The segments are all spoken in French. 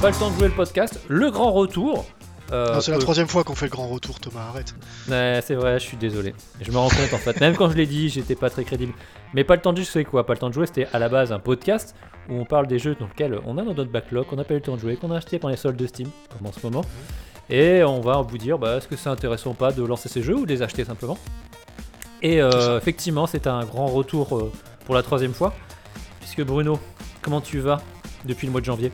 Pas le temps de jouer le podcast, le grand retour. Euh, Non, c'est la troisième fois qu'on fait le grand retour, Thomas, arrête. Ouais, c'est vrai, je suis désolé. Je me rends compte en fait. Même quand je l'ai dit, j'étais pas très crédible. Mais pas le temps de jouer, c'est quoi Pas le temps de jouer, c'était à la base un podcast où on parle des jeux dans lesquels on a dans notre backlog, qu'on n'a pas eu le temps de jouer, qu'on a acheté pendant les soldes de Steam, comme en ce moment. Et on va vous dire, bah, est-ce que c'est intéressant ou pas de lancer ces jeux ou de les acheter simplement Et euh, effectivement, c'est un grand retour euh, pour la troisième fois. Puisque Bruno, comment tu vas depuis le mois de janvier?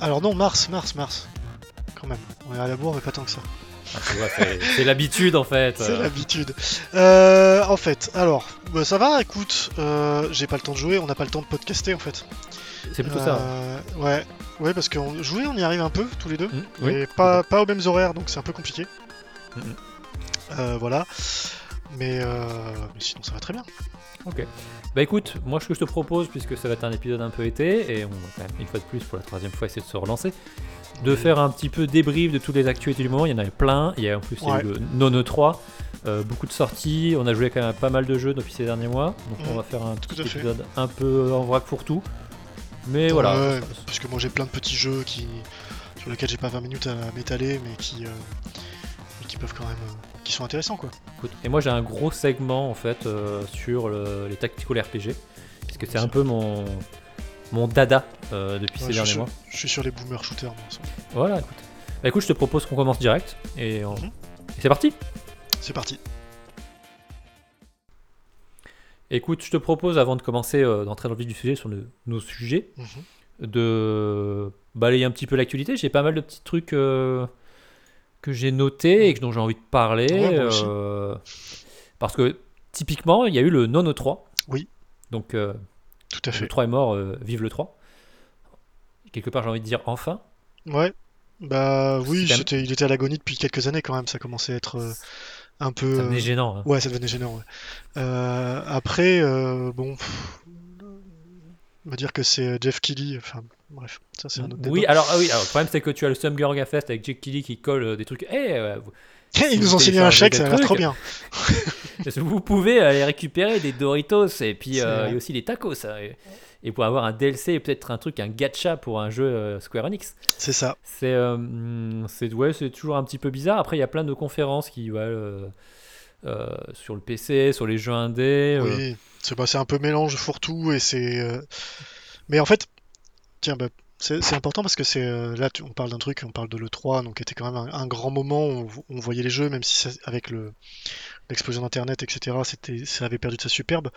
Alors non, mars, mars, mars. Quand même. On est à la bourre, mais pas tant que ça. Ah, c'est- l'habitude en fait. C'est l'habitude. Euh, en fait, alors, bah, ça va, écoute, euh, j'ai pas le temps de jouer, on n'a pas le temps de podcaster en fait. C'est plutôt ça. Euh, Ouais, ouais, parce que jouer, on y arrive un peu, tous les deux. Oui. Mais pas, pas aux mêmes horaires, donc c'est un peu compliqué. Mhm. Euh, voilà. Mais, euh, mais sinon, ça va très bien. Ok. Bah écoute, moi ce que je te propose, puisque ça va être un épisode un peu été, et on va quand même une fois de plus pour la troisième fois essayer de se relancer, de faire un petit peu débrief de toutes les actualités du moment. Il y en avait plein. Il y a en plus il y a eu Ouais. le Non 3, euh, beaucoup de sorties. On a joué quand même à pas mal de jeux depuis ces derniers mois. Donc on Mhm. va faire un petit épisode un peu en vrac pour tout. Mais voilà. Ça- parce que moi j'ai plein de petits jeux qui, sur lesquels j'ai pas 20 minutes à m'étaler, mais qui, euh, qui peuvent quand même, euh, qui sont intéressants quoi. Et moi j'ai un gros segment en fait euh, sur le- les tactical RPG. Parce que c'est un peu mon, mon dada euh, depuis Ouais, ces derniers mois. je suis sur les boomers shooters. moi. Voilà, écoute. Bah écoute, je te propose qu'on commence direct. Et, on- Mhm. et c'est parti C'est parti. Écoute, je te propose, avant de commencer euh, d'entrer dans le vif du sujet sur le- nos sujets, Mhm. de balayer un petit peu l'actualité. J'ai pas mal de petits trucs euh, que j'ai notés et que- dont j'ai envie de parler. Ouais, parce que typiquement, il y a eu le non 3. Oui. Donc euh, Tout à le fait. 3 est mort, euh, vive le 3. Quelque part, j'ai envie de dire enfin. Ouais. Bah oui, il était à l'agonie depuis quelques années quand même. Ça commençait à être euh, un peu. Ça devenait euh, gênant. hein. Ouais, ça devenait gênant. ouais. Après, bon, pff, on va dire que c'est Jeff Keighley. Enfin, bref, ça c'est un autre Oui, débat. alors, ah oui, alors, le problème c'est que tu as le Summer Fest avec Jake Kelly qui colle des trucs. Eh, vous- Ils nous ont signé un chèque, ça a l'air trop bien. Vous pouvez aller récupérer des Doritos et puis euh, vrai. il y a aussi les tacos. hein, et, et pour avoir un DLC et peut-être un truc, un gacha pour un jeu euh, Square Enix. C'est ça. C'est euh, c'est ouais, c'est toujours un petit peu bizarre. Après, il y a plein de conférences qui ouais, euh, euh, sur le PC, sur les jeux indés. euh, Oui, c'est bah, c'est un peu mélange fourre-tout et c'est. euh, Mais en fait, tiens, bah, c'est important parce que c'est euh, là, tu- on parle d'un truc, on parle de l'E3, donc était quand même un, un grand moment où on, on voyait les jeux, même si ça- avec le l'explosion d'Internet, etc., c'était, ça avait perdu de sa superbe.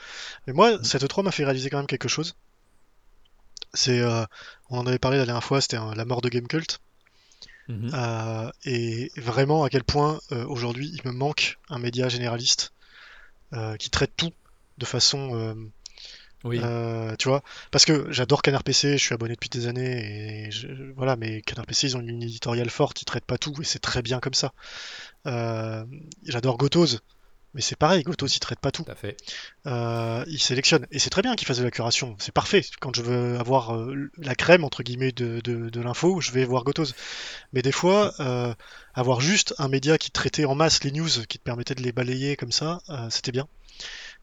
Mais moi, cette E3 m'a fait réaliser quand même quelque chose. C'est, euh, on en avait parlé la dernière fois, c'était la mort de Gamecult. mhm. Euh, et vraiment à quel point euh, aujourd'hui il me manque un média généraliste qui traite tout de façon Oui. euh, tu vois parce que j'adore Canard PC je suis abonné depuis des années et je- voilà mais Canard PC ils ont une éditoriale forte ils traitent pas tout et c'est très bien comme ça Euh, j'adore Gotoz mais c'est pareil Gotoz ils traitent pas tout Tout à fait. euh, il sélectionne. Et c'est très bien qu'il fasse de la curation. C'est parfait. Quand je veux avoir euh, la crème, entre guillemets, de, de, de l'info, je vais voir Gotoz. Mais des fois, euh, avoir juste un média qui traitait en masse les news, qui te permettait de les balayer comme ça, euh, c'était bien.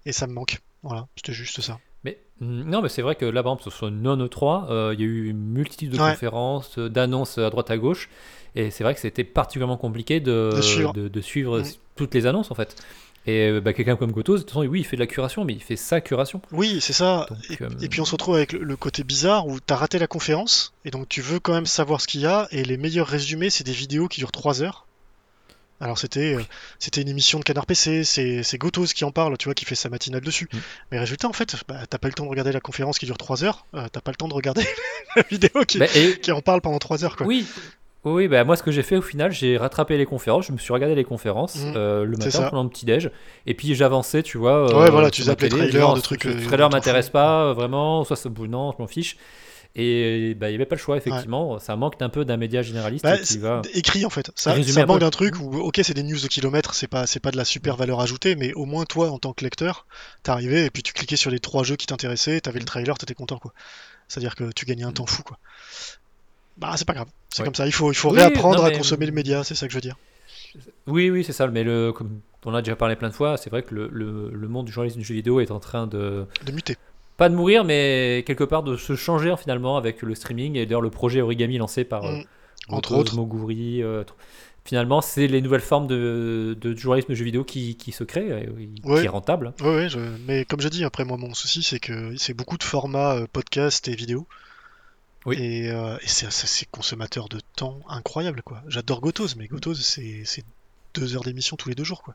Et ça me manque. Voilà, c'était juste ça. Mais hum, non, mais c'est vrai que là, par exemple, sur Non E3, euh, il y a eu une multitude de Ouais. conférences, euh, d'annonces à droite à gauche. Et c'est vrai que c'était particulièrement compliqué de, De suivre. de- de suivre Mm. toutes les annonces en fait. Et euh, bah, quelqu'un comme Gotos, de toute façon, oui, il fait de la curation, mais il fait sa curation. Oui, c'est ça. Donc, et, euh, et puis on se retrouve avec le, le côté bizarre où t'as raté la conférence, et donc tu veux quand même savoir ce qu'il y a, et les meilleurs résumés, c'est des vidéos qui durent 3 heures. Alors c'était euh, c'était une émission de Canard PC, c'est Gotos qui en parle, tu vois, qui fait sa matinale dessus. Mm. Mais résultat, en fait, bah, t'as pas le temps de regarder la conférence qui dure 3 heures, euh, t'as pas le temps de regarder la vidéo qui, Bah, et, qui en parle pendant 3 heures, quoi. oui, oui, bah, moi ce que j'ai fait au final, j'ai rattrapé les conférences, je me suis regardé les conférences Mm. euh, le matin pendant le petit-déj, et puis j'avançais, tu vois. Ouais, voilà, tu zappes les trailers de trucs, euh, trailer m'intéresse pas, euh, vraiment, soit c'est non, je m'en fiche. Et bah, il n'y avait pas le choix, effectivement. Ça manque un peu d'un média généraliste Bah, qui va. écrit en fait. Ça, ça manque d'un truc où, ok, c'est des news de kilomètres, c'est pas, pas de la super valeur ajoutée, mais au moins toi, en tant que lecteur, t'arrivais et puis tu cliquais sur les trois jeux qui t'intéressaient, t'avais le trailer, t'étais content quoi. C'est-à-dire que tu gagnais un temps fou quoi. Bah, c'est pas grave. C'est Ouais. comme ça. Il faut, il faut Oui, réapprendre non, à consommer le média, c'est ça que je veux dire. Oui, oui, c'est ça. Mais le, comme on a déjà parlé plein de fois, c'est vrai que le, le- le monde du journalisme du jeu vidéo est en train de. De muter. Pas de mourir, mais quelque part de se changer finalement avec le streaming. Et d'ailleurs, le projet Origami lancé par. euh, Mm. Entre Motos, autres. Moguri, euh, finalement, c'est les nouvelles formes de, de journalisme jeu vidéo qui, qui se créent, oui, Ouais. qui est rentable. Ouais, je- mais comme j'ai dit, après moi, mon souci, c'est que c'est beaucoup de formats euh, podcast et vidéo. Oui. Et, euh, et c'est consommateur de temps incroyable, quoi. J'adore Gotos, mais Gotos, c'est deux heures d'émission tous les deux jours, quoi.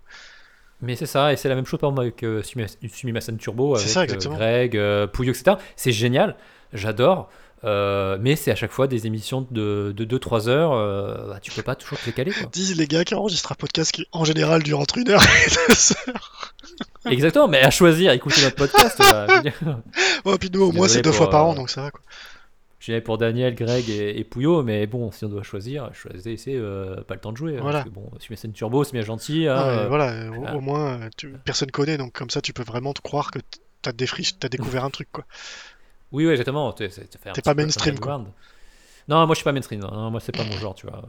Mais c'est ça, et c'est la même chose par exemple avec euh, Sumi- Sumimasen Turbo, avec ça, euh. Greg, euh, Pouillot, etc. C'est génial, j'adore. euh, mais c'est à chaque fois des émissions de, de 2-3 heures, euh, bah, tu peux pas toujours te caler. Disent les gars qui enregistrent un podcast qui, en général, dure entre une heure et deux heures. Exactement, mais à choisir, écouter notre podcast. bah, Ouais, puis nous, au moins, c'est deux fois par an, donc ça va, quoi. Pour Daniel, Greg et, et Pouillot, mais bon, si on doit choisir, choisissez euh, pas le temps de jouer. hein, Voilà. Parce que bon, Sumimasen Turbo, c'est bien gentil. hein, euh, voilà, au, au moins, euh, tu- personne connaît, donc comme ça, tu peux vraiment te croire que t'as t'as découvert un truc, quoi. Oui, oui, exactement. T'es pas mainstream, quoi. Non, moi je suis pas mainstream. Non, non, moi c'est pas mon genre, tu vois.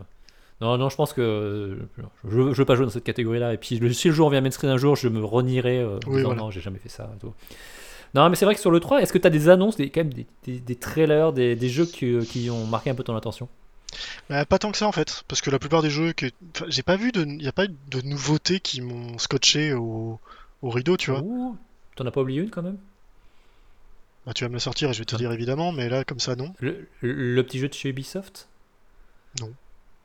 Non, non, je pense que euh, je, je veux pas jouer dans cette catégorie-là. Et puis si le jour vient mainstream un jour, je me renierai euh, en Oui, disant voilà. non, j'ai jamais fait ça. tout. Non, mais c'est vrai que sur le 3, est-ce que tu as des annonces, des, quand même des, des- des trailers, des, des jeux qui, qui ont marqué un peu ton attention? Bah, pas tant que ça en fait, parce que la plupart des jeux que enfin, j'ai pas vu de, y a pas eu de nouveautés qui m'ont scotché au, au rideau, tu vois. Ouh, T'en as pas oublié une quand même? Bah, tu vas me le sortir et je vais te Ah. dire évidemment, mais là comme ça non. le, le- le petit jeu de chez Ubisoft? Non.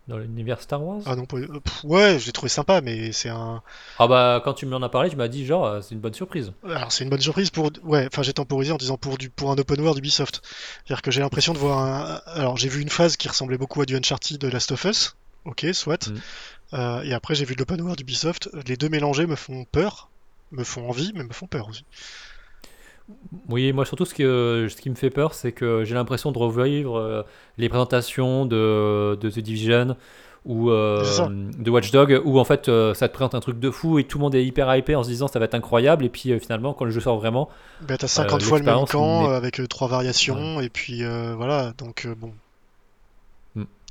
Dans l'univers Star Wars Ah non, pas- pff, ouais, je l'ai trouvé sympa, mais c'est un. Ah bah quand tu m'en as parlé, tu m'as dit genre euh, c'est une bonne surprise. Alors c'est une bonne surprise pour. Ouais, enfin j'ai temporisé en disant pour du pour un open world Ubisoft. C'est-à-dire que j'ai l'impression de voir un. Alors j'ai vu une phase qui ressemblait beaucoup à du Uncharted de Last of Us. Ok, soit. Mm. Euh, et après j'ai vu de l'open world Ubisoft. Les deux mélangés me font peur, me font envie, mais me font peur aussi. Oui, moi surtout ce, que, ce qui me fait peur, c'est que j'ai l'impression de revivre euh, les présentations de, de The Division ou euh, de Watchdog, où en fait euh, ça te présente un truc de fou et tout le monde est hyper hypé en se disant ça va être incroyable, et puis euh, finalement quand le jeu sort vraiment, Bah, t'as 50 Euh, fois le même camp avec trois variations. Et puis voilà. Donc bon.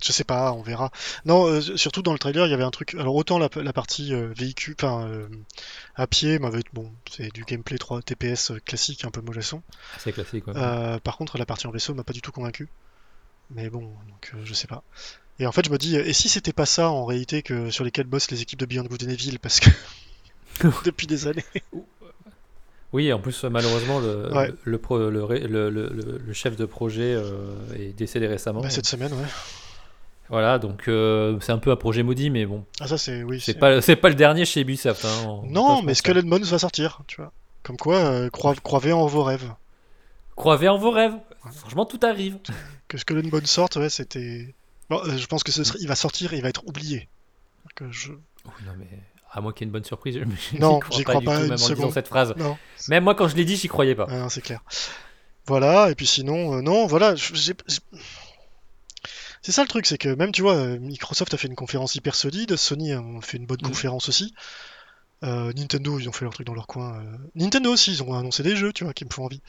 Je sais pas on verra non euh, surtout dans le trailer il y avait un truc alors autant la, la partie euh, véhicule enfin euh, à pied m'avait bon c'est du gameplay 3 TPS euh, classique un peu mollasson c'est classique. quoi. Euh, par contre la partie en vaisseau m'a pas du tout convaincu mais bon donc je sais pas et en fait je me dis et si c'était pas ça en réalité que sur lesquels bossent les équipes de Beyond Good and Evil parce que depuis des années Oui, en plus malheureusement le, Ouais. le, chef de projet euh, est décédé récemment. bah, cette semaine ouais Voilà, donc euh, c'est un peu un projet maudit, mais bon, ah ça c'est oui c'est pas, pas le dernier chez Ubisoft. hein, on- pas Non, mais. Skull and Bones va sortir, tu vois. Comme quoi, euh, crois- croyez en vos rêves. Croyez en vos rêves. Franchement, tout arrive. Que Skull Bones sorte, ouais, c'était. Bon, euh, je pense que ce serait... il va sortir et il va être oublié. Que je... Oui, non, mais à moins qu'il y ait une bonne surprise. je- Non, j'y crois crois du pas tout, une même en cette phrase. Non, Même moi, quand je l'ai dit, j'y croyais pas. ah, c'est clair. Voilà, et puis sinon, euh, non, voilà. j'ai- C'est ça le truc, c'est que même, tu vois, euh, Microsoft a fait une conférence hyper solide, Sony a fait une bonne Mhm. conférence aussi. Euh, Nintendo, ils ont fait leur truc dans leur coin. euh. Nintendo aussi, ils ont annoncé des jeux, tu vois, qui me font envie.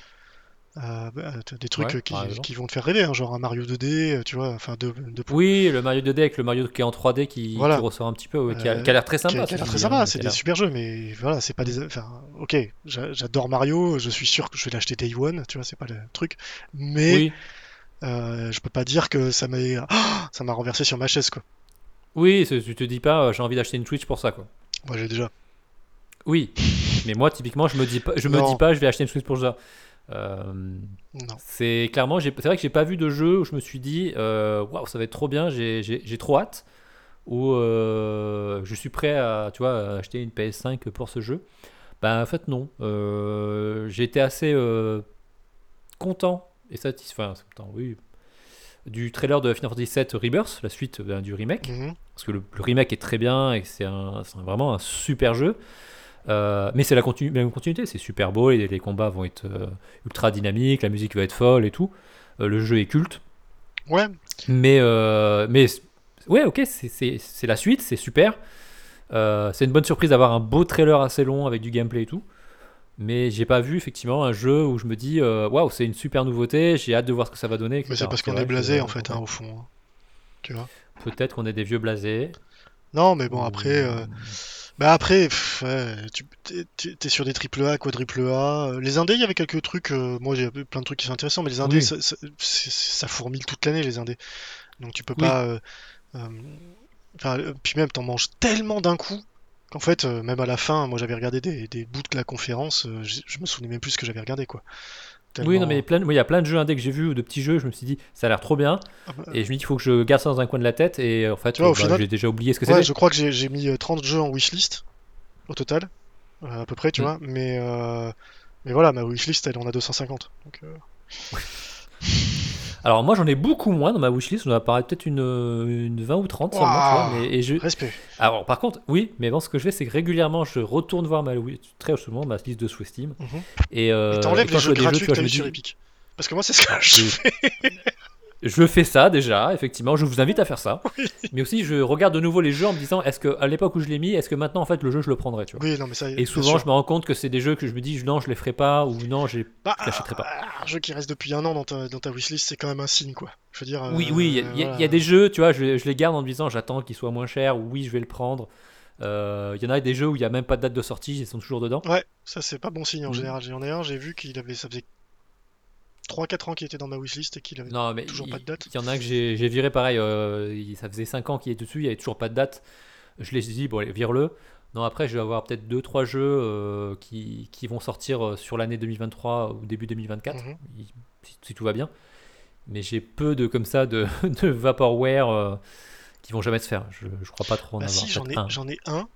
Euh, bah, des trucs Ouais, qui, vont te faire rêver, hein, genre un Mario 2D, euh, tu vois, enfin de, de Oui, le Mario 2D avec le Mario qui est en 3D qui, Voilà. qui ressort un petit peu, ouais, qui, a, l'air très sympa. a- qui a l'air très sympa, hein, c'est des super jeux, mais voilà, c'est pas des. Enfin, ok, j'a- j'adore Mario, je suis sûr que je vais l'acheter Day One, tu vois, c'est pas le truc, mais Oui, euh, je peux pas dire que ça m'a ça m'a renversé sur ma chaise, quoi. oui tu te dis pas, euh, j'ai envie d'acheter une Switch pour ça, quoi. Moi j'ai déjà. Oui, mais moi, typiquement, je me dis pas, je me Non. dis pas, je vais acheter une Switch pour ça. Euh, c'est clairement, c'est vrai que j'ai pas vu de jeu où je me suis dit, euh, waouh, ça va être trop bien, j'ai trop hâte, ou euh, je suis prêt à, tu vois, acheter une PS5 pour ce jeu. Ben, en fait, non. Euh, j'ai été assez content et satisfait, oui, du trailer de Final Fantasy VII Rebirth, la suite ben, du remake Mhm. parce que le, le remake est très bien et c'est vraiment un super jeu. Euh, mais c'est la continu- même continuité, c'est super beau, les, les combats vont être euh, ultra dynamiques, la musique va être folle et tout. Euh, le jeu est culte. Ouais, Mais, euh, mais ouais, ok, c'est- la suite, c'est super. Euh, c'est une bonne surprise d'avoir un beau trailer assez long avec du gameplay et tout. Mais j'ai pas vu effectivement un jeu où je me dis euh, waouh, c'est une super nouveauté, j'ai hâte de voir ce que ça va donner. mais c'est parce qu'on est blasé en fait, hein, au fond. hein. Tu vois. Peut-être qu'on est des vieux blasés. Non, mais bon, après, euh, bah après, pff, ouais, tu t'es- sur des triple A, quadruple A. euh, Les indés, il y avait quelques trucs. euh, moi, j'ai plein de trucs qui sont intéressants, mais les indés, Oui. ça, ça, c'est- ça fourmille toute l'année, les indés. Donc tu peux Oui. pas. enfin, euh, puis même, t'en manges tellement d'un coup qu'en fait, euh, même à la fin, moi, j'avais regardé des, des bouts de la conférence. euh, je, je me souvenais même plus ce que j'avais regardé, quoi. Oui, non, mais plein de- moi, il y a plein de jeux indés que j'ai vus ou de petits jeux, je me suis dit ça a l'air trop bien. Ah bah, Et je me dis qu'il faut que je garde ça dans un coin de la tête. Et en fait, bah, final- j'ai déjà oublié ce que Ouais, c'était. je crois que j'ai mis euh, 30 jeux en wishlist au total, euh, à peu près, tu Mm. vois. Mais, euh, mais voilà, ma wishlist, elle en a 250. Donc, euh, Alors moi j'en ai beaucoup moins dans ma wishlist, on va apparaître peut-être une, une 20 ou 30 seulement, tu vois, mais- et je... respect. Alors par contre, oui, mais bon ce que je fais c'est que régulièrement je retourne voir ma très souvent ma liste de sous Steam Mhm. et, euh, Et t'enlèves les je jeux gratuits tu que t'as sur Epic. Parce que moi, c'est ce que je fais. Je fais ça déjà, effectivement, je vous invite à faire ça. Mais aussi je regarde de nouveau les jeux en me disant est-ce que à l'époque où je l'ai mis, est-ce que maintenant en fait le jeu je le prendrais, tu vois. Oui, non, mais ça. Et bien souvent sûr. je me rends compte que c'est des jeux que je me dis non je les ferai pas ou non j'ai Bah, je l'achèterai pas. Un jeu qui reste depuis un an dans ta, dans ta wishlist, c'est quand même un signe, quoi. Je veux dire. Oui, euh, oui, il y, a- il y a- y des jeux, tu vois, je, je les garde en me disant j'attends qu'ils soient moins chers ou oui, je vais le prendre. Euh, Il y en a des jeux où il n'y a même pas de date de sortie, ils sont toujours dedans. Ouais, ça, c'est pas bon signe en Mhm. général. J'en ai un, j'ai vu qu'il avait. Ça faisait 3-4 ans qu'il était dans ma wishlist et qu'il avait. Non, mais Toujours il pas de date il y en a un que j'ai viré pareil, euh, ça faisait 5 ans qu'il est dessus, il n'y avait toujours pas de date. Je les ai dit, bon, allez, vire-le. Non, après, je vais avoir peut-être 2-3 jeux euh, qui, qui vont sortir euh, sur l'année 2023 ou début 2024, Mhm. si, si tout va bien. Mais j'ai peu de comme ça de, de vaporware euh, qui vont jamais se faire. Je, je crois pas trop en Bah avoir. si, j'en ai, peut-être un. j'en ai un.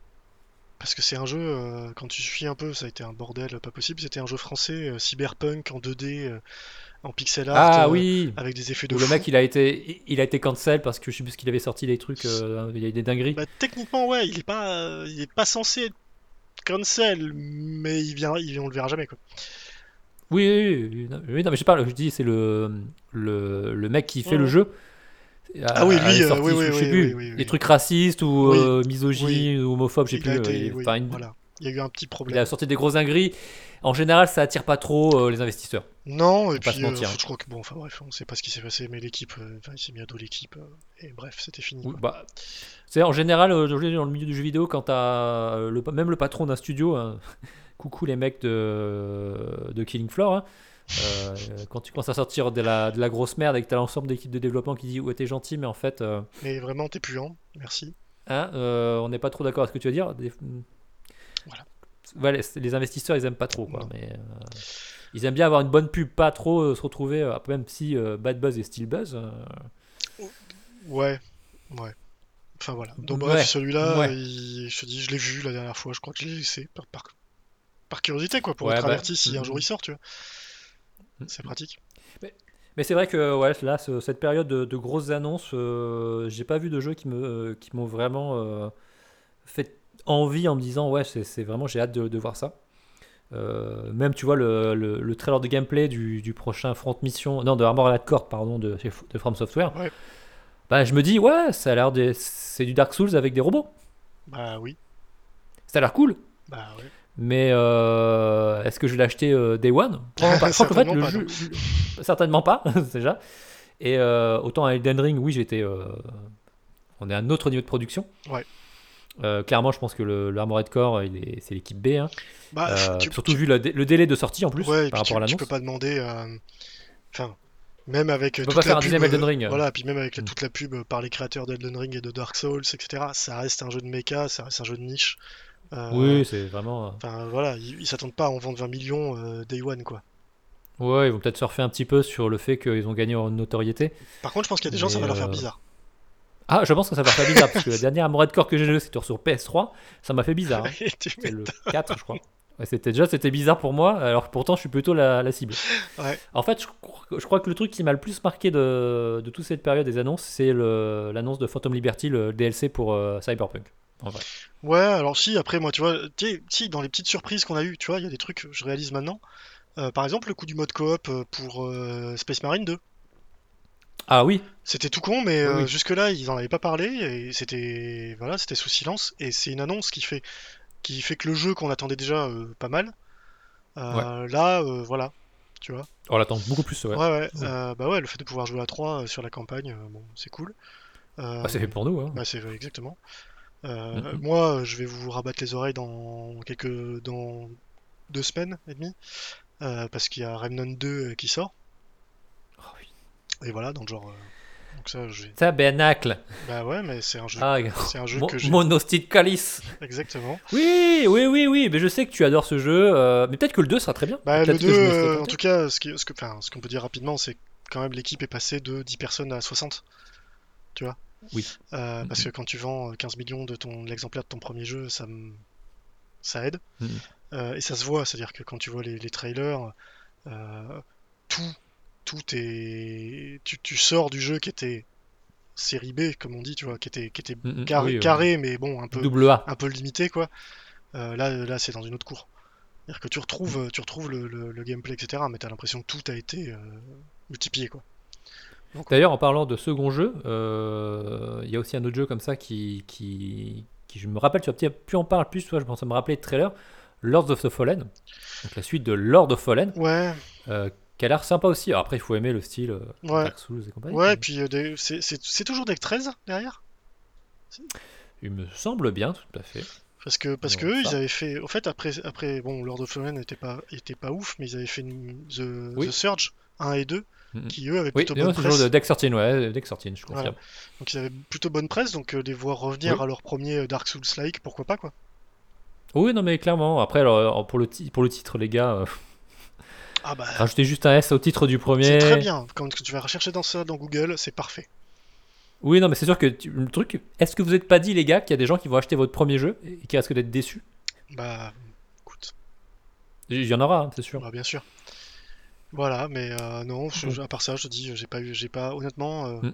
Parce que c'est un jeu, euh, quand tu suis un peu, ça a été un bordel pas possible. C'était un jeu français, euh, cyberpunk en 2D, euh, en pixel art, Ah oui, avec des effets de Où le fou. mec il a été il a été cancel parce que je sais plus ce qu'il avait sorti des trucs il y a eu des dingueries. Bah, techniquement, ouais, il est pas, il est pas censé être cancel, mais il vient, il, on le verra jamais quoi. Oui, oui, oui, non, oui, non, mais je parle, je dis c'est le, le le mec qui fait Ouais, le jeu. Ah oui, lui, euh, sorti, oui, oui, je sais plus, oui, oui, oui. des trucs racistes ou Oui, euh, misogynes ou homophobes, je sais Il plus. été- euh, oui, enfin, une- voilà. Il y a eu un petit il problème. a sorti des grosses dingueries. En général, ça attire pas trop euh, les investisseurs. Non, et se puis euh, je crois que bon, enfin bref, on sait pas ce qui s'est passé, mais l'équipe, euh, enfin, il s'est mis à dos l'équipe, et bref, c'était fini. Oui, bah, c'est en général dans le milieu du jeu vidéo quand t'as le, même le patron d'un studio, hein, coucou les mecs de, de Killing Floor, hein, euh, quand tu commences à sortir de la, de la grosse merde et que t'as l'ensemble d'équipe de développement qui dit ouais t'es gentil mais en fait euh, Mais vraiment, t'es puant, merci. hein, euh, on n'est pas trop d'accord avec ce que tu veux dire. Des- Voilà. Ouais, les, les investisseurs ils aiment pas trop quoi, Non. mais ils aiment bien avoir une bonne pub, pas trop se retrouver, même si Bad Buzz et Steel Buzz. euh, Ouais, ouais. Enfin voilà. Donc Ouais, bref, celui-là, ouais. il- je te dis, je l'ai vu la dernière fois, je crois que je l'ai laissé par, par, par curiosité, quoi, pour Ouais, être bah, averti si un mm, jour il sort, tu vois. C'est pratique. Mais c'est vrai que ouais, là, ce- cette période de, de grosses annonces, euh, j'ai pas vu de jeux qui me euh, qui m'ont vraiment euh, fait envie en me disant ouais, c'est vraiment j'ai hâte de, de voir ça. Euh, même tu vois le, le, le trailer de gameplay du, du prochain Front Mission, non de Armored Core pardon de, de From Software. Ouais. Bah je me dis ouais, ça a l'air c'est du Dark Souls avec des robots. Bah oui, Ça a l'air cool. bah ouais. Mais euh, est-ce que je vais l'acheter euh, Day One? Pas. Je crois qu'en fait, Certainement le pas, jeu- certainement pas, déjà. Et euh, autant à Elden Ring, oui, j'étais. euh, on est à un autre niveau de production. Ouais. Clairement, je pense que le, le Armored Core, il est, c'est l'équipe B. hein. Bah, tu- surtout tu- vu le, dé- le délai de sortie en plus ouais, par puis tu, rapport à tu l'annonce. peux pas demander. Enfin, même avec Tu peux toute pas faire la pub, Elden Ring. Voilà, puis même avec Mm. toute la pub par les créateurs d'Elden Ring et de Dark Souls, etc., ça reste un jeu de mecha, ça reste un jeu de niche. Euh, Oui, c'est vraiment. euh, Enfin, voilà, ils s'attendent pas à en vendre 20 millions euh, Day One, quoi. Ouais, ils vont peut-être surfer un petit peu sur le fait qu'ils ont gagné en notoriété. Par contre, je pense qu'il y a des gens, ça va leur faire bizarre. Ah, je pense que ça va faire bizarre parce que la dernière Armored Core que j'ai joué, c'était sur PS3. Ça m'a fait bizarre. hein. C'est mets- le 4, je crois. Ouais, c'était déjà c'était bizarre pour moi, alors que pourtant je suis plutôt la, la cible. Ouais. En fait, je, crois- je crois que le truc qui m'a le plus marqué de, de toute cette période des annonces, c'est l'annonce de Phantom Liberty, le DLC pour euh, Cyberpunk. En vrai. Ouais, alors si, après, moi, tu vois, tu si, dans les petites surprises qu'on a eues, tu vois, il y a des trucs que je réalise maintenant. Euh, par exemple, le coup du mode coop euh, pour euh, Space Marine 2. Ah oui, C'était tout con, mais Oui, euh, oui. jusque-là, ils en avaient pas parlé et c'était voilà, c'était sous silence. Et c'est une annonce qui fait qui fait que le jeu qu'on attendait déjà euh, pas mal, euh, là, euh, voilà, tu vois. on l'attend beaucoup plus. Ouais. Ouais, ouais. Ouais. euh, bah ouais, le fait de pouvoir jouer à 3 euh, sur la campagne, euh, bon, c'est cool. Euh, Ah, c'est fait pour nous. Hein. bah, c'est exactement. Euh, Mhm. Moi, je vais vous rabattre les oreilles dans quelques dans deux semaines et demie, euh, parce qu'il y a Remnant 2 qui sort. Oh, oui. Et voilà, donc genre, euh, donc ça. Tabernacle. Bah ouais, mais c'est un jeu, Ah, c'est un jeu Mon- que j'ai. Monostic Calice. Exactement. Oui, oui, oui, oui. Mais je sais que tu adores ce jeu. euh, mais peut-être que le 2 sera très bien. Bah, le Peut-être 2, que je me serai euh, en tout cas, ce qui- ce que, enfin, ce qu'on peut dire rapidement, c'est quand même l'équipe est passée de 10 personnes à 60. Tu vois? Oui. Euh, Parce Mhm. que quand tu vends 15 millions de ton l'exemplaire de ton premier jeu, ça, aide. Mhm. Euh, et ça se voit, c'est-à-dire que quand tu vois les, les trailers, euh, tout, tout est. Tu, tu sors du jeu qui était série B, comme on dit, tu vois, qui était, qui était Mm, mm, carré, oui, euh, mais bon, un peu, Double A. un peu limité, quoi. Euh, là, là c'est dans une autre cour. C'est-à-dire que tu retrouves, tu retrouves le, le- le gameplay, etc., mais t'as l'impression que tout a été euh, multiplié, quoi. D'ailleurs, en parlant de second jeu, euh, il y a aussi un autre jeu comme ça qui, qui, qui je me rappelle, tu peut-être plus en parles plus, toi, je pense à me rappeler le trailer, Lords of the Fallen, donc la suite de Lord of Fallen, Ouais, euh, qui a l'air sympa aussi. Alors après, il faut aimer le style euh, Ouais. Dark Souls et compagnie. ouais, puis euh, des- c'est- toujours Deck 13 derrière? Il me semble bien, tout à fait. Parce que, parce Non, que eux, ça. ils avaient fait. Au fait, après, après bon, Lord of Fallen n'était pas, était pas ouf, mais ils avaient fait une- The, Oui. The Surge 1 et 2, Mhm. Qui eux avaient plutôt bonne c'est toujours presse. de 13, ouais, 13, je confirme. Voilà. Donc ils avaient plutôt bonne presse, donc euh, les voir revenir Oui. à leur premier euh, Dark Souls-like, pourquoi pas, quoi. Oui, non, mais clairement. Après, alors, pour, le pour le titre, les gars, euh, Ah bah, rajoutez juste un S au titre du premier. c'est très bien. Quand tu vas rechercher dans ça dans Google, c'est parfait. Oui, non, mais c'est sûr que tu- le truc, est-ce que vous n'êtes pas dit, les gars, qu'il y a des gens qui vont acheter votre premier jeu et qui risquent d'être déçus? Bah, écoute, Il y en aura, hein, c'est sûr. bah, bien sûr. Voilà, mais euh, non, je- Bon. je- à part ça, je te dis, j'ai pas eu, j'ai pas, honnêtement, euh, Mm.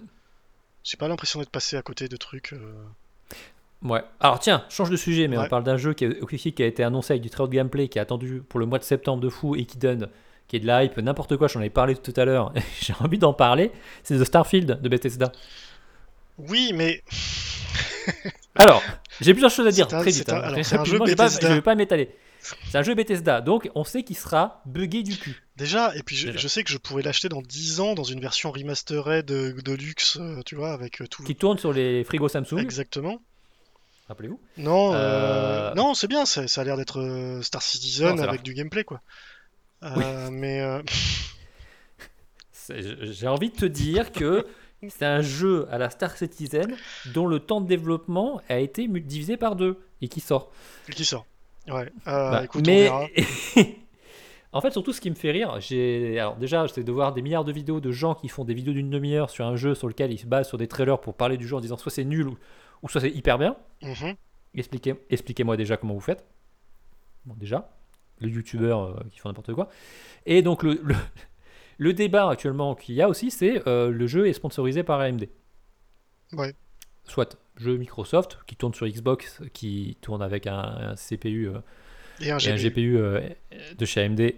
j'ai pas l'impression d'être passé à côté de trucs. euh, Ouais. Alors tiens, change de sujet, mais Ouais. on parle d'un jeu qui a, qui a été annoncé avec du très haut de gameplay, qui est attendu pour le mois de septembre de fou et qui donne, qui est de la hype, n'importe quoi. J'en avais parlé tout à l'heure. J'ai envie d'en parler. C'est The Starfield de Bethesda. Oui, mais Alors, j'ai plusieurs choses à dire C'est un- très c'est vite. un- hein. alors, c'est un jeu Rapidement, je Bethesda. Vais pas m'étaler. C'est un jeu Bethesda, donc on sait qu'il sera buggé du cul. déjà, et puis je, sais que je pourrais l'acheter dans 10 ans dans une version remastered de, de luxe, euh, tu vois, avec euh, tout. Qui tourne sur les frigos Samsung, Exactement. rappelez-vous. Non, euh, non, c'est bien, ça, ça a l'air d'être Star Citizen Non, avec du gameplay, quoi. Euh, Mais euh, J'ai envie de te dire que c'est un jeu à la Star Citizen dont le temps de développement a été divisé par deux et qui sort. qui sort. Ouais. Euh, Bah, écoute, on mais verra. en fait, surtout ce qui me fait rire, j'ai alors déjà c'est de voir des milliards de vidéos de gens qui font des vidéos d'une demi-heure sur un jeu sur lequel ils se basent sur des trailers pour parler du jeu en disant soit c'est nul ou, ou soit c'est hyper bien. Mhm. Expliquez, expliquez-moi déjà comment vous faites. Bon, déjà, le youtubeur euh, qui font n'importe quoi. Et donc, le, le, le débat actuellement qu'il y a aussi, c'est euh, le jeu est sponsorisé par AMD. Ouais. Soit jeu Microsoft qui tourne sur Xbox, qui tourne avec un, un CPU euh, Et un et un GPU. Euh, de chez AMD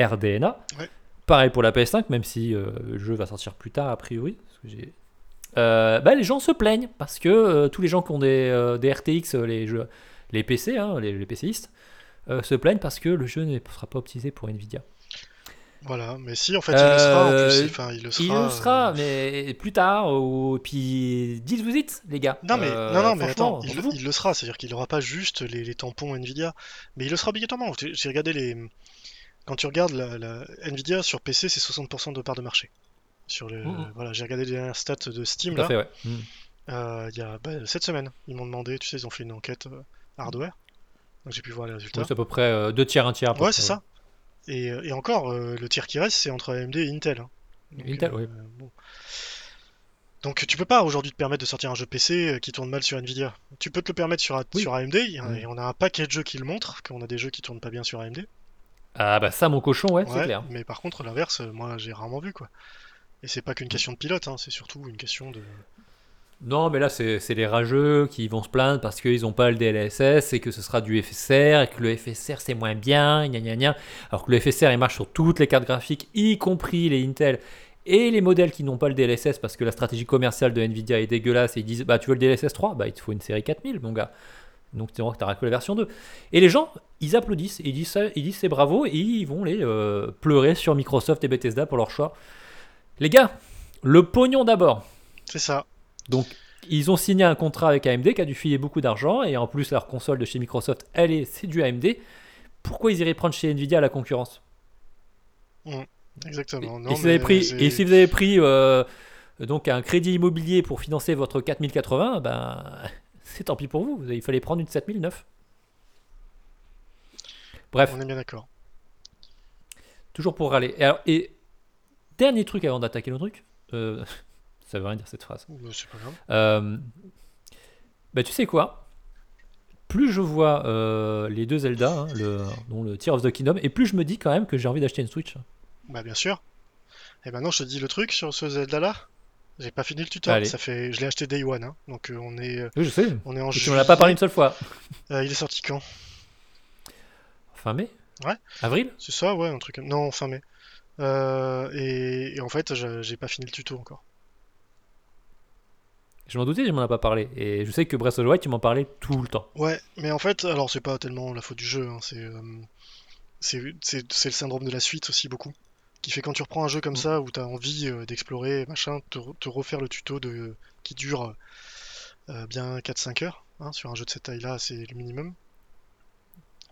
RDNA. Ouais. Pareil pour la PS5, même si euh, le jeu va sortir plus tard a priori. parce que j'ai- Euh, bah, les gens se plaignent parce que euh, tous les gens qui ont des, euh, des RTX, les, jeux, les PC, hein, les, les PCistes, se plaignent parce que le jeu ne sera pas optimisé pour Nvidia. Voilà, mais si, en fait, il le sera en Euh, plus. Enfin, il le sera. Il le sera, euh, mais plus tard. Ou... Puis dites-vous it, les gars. Non, mais, Euh, non, non, mais franchement, attends, il, le sera, c'est-à-dire qu'il n'aura pas juste les, les tampons Nvidia, mais il le sera obligatoirement. J'ai regardé les. Quand tu regardes la, la- Nvidia sur PC, c'est 60% de part de marché. Sur le, voilà, j'ai regardé les dernières stats de Steam Tout là. fait, ouais. Mm. Euh, il y a bah, cette semaine, ils m'ont demandé, tu sais, ils ont fait une enquête euh, hardware, donc j'ai pu voir les résultats. Oui, c'est à peu près euh, deux tiers, un tiers. Ouais, c'est ça. Et, euh, et encore, euh, le tiers qui reste, c'est entre AMD et Intel. hein. Donc, Intel, euh, oui. bon. Donc tu peux pas aujourd'hui te permettre de sortir un jeu PC euh, qui tourne mal sur Nvidia. Tu peux te le permettre sur, A- Oui. sur AMD, Mm. et on a un paquet de jeux qui le montrent, qu'on a des jeux qui tournent pas bien sur AMD. Ah bah ça, mon cochon, ouais, c'est Ouais, clair. mais par contre, l'inverse, euh, moi j'ai rarement vu quoi. Et c'est pas qu'une question de pilote, hein, c'est surtout une question de. Non, mais là, c'est les rageux qui vont se plaindre parce qu'ils n'ont pas le DLSS et que ce sera du FSR et que le FSR c'est moins bien, gna. Alors que le FSR il marche sur toutes les cartes graphiques, y compris les Intel et les modèles qui n'ont pas le DLSS parce que la stratégie commerciale de Nvidia est dégueulasse et ils disent bah tu veux le DLSS 3 bah il te faut une série 4000 mon gars. Donc tu n'auras que la version 2 et les gens ils applaudissent ils disent ils disent c'est bravo et ils vont les euh, pleurer sur Microsoft et Bethesda pour leur choix. Les gars le pognon d'abord. C'est ça. Donc ils ont signé un contrat avec AMD qui a dû filer beaucoup d'argent et en plus leur console de chez Microsoft elle est c'est du AMD pourquoi ils iraient prendre chez Nvidia à la concurrence? Exactement. et, Non, et si vous avez mais pris, c'est- et si vous avez pris euh, donc un crédit immobilier pour financer votre 4080, ben, c'est tant pis pour vous. Il fallait prendre une 7009. Bref, On est bien d'accord. toujours pour râler. Et, alors- et dernier truc avant d'attaquer le truc, euh, ça veut rien dire cette phrase. Mais C'est pas grave. Euh, bah, tu sais quoi? Plus je vois euh, les deux Zelda, hein, le, dont le Tear of the Kingdom, et plus je me dis quand même que j'ai envie d'acheter une Switch. Bah bien sûr. Et maintenant je te dis le truc sur ce Zelda là. J'ai pas fini le tuto. Ça fait, je l'ai acheté day one. hein. Donc euh, on est, Oui, je sais. on est en Tu m'en as pas parlé une seule fois. Euh, il est sorti quand? Fin mai? Ouais. Avril? C'est ça, ouais, un truc. Non, fin mai. Euh, et, et en fait, j'ai pas fini le tuto encore. Je m'en doutais, je m'en ai pas parlé. Et je sais que Breath of the Wild, tu m'en parlais tout le temps. Ouais, mais en fait, alors c'est pas tellement la faute du jeu. hein, c'est, euh, c'est, c'est, c'est le syndrome de la suite aussi beaucoup, qui fait quand tu reprends un jeu comme Mm. ça où t'as envie euh, d'explorer, machin, te, re- te refaire le tuto de qui dure euh, bien 4-5 heures. hein, sur un jeu de cette taille-là, c'est le minimum.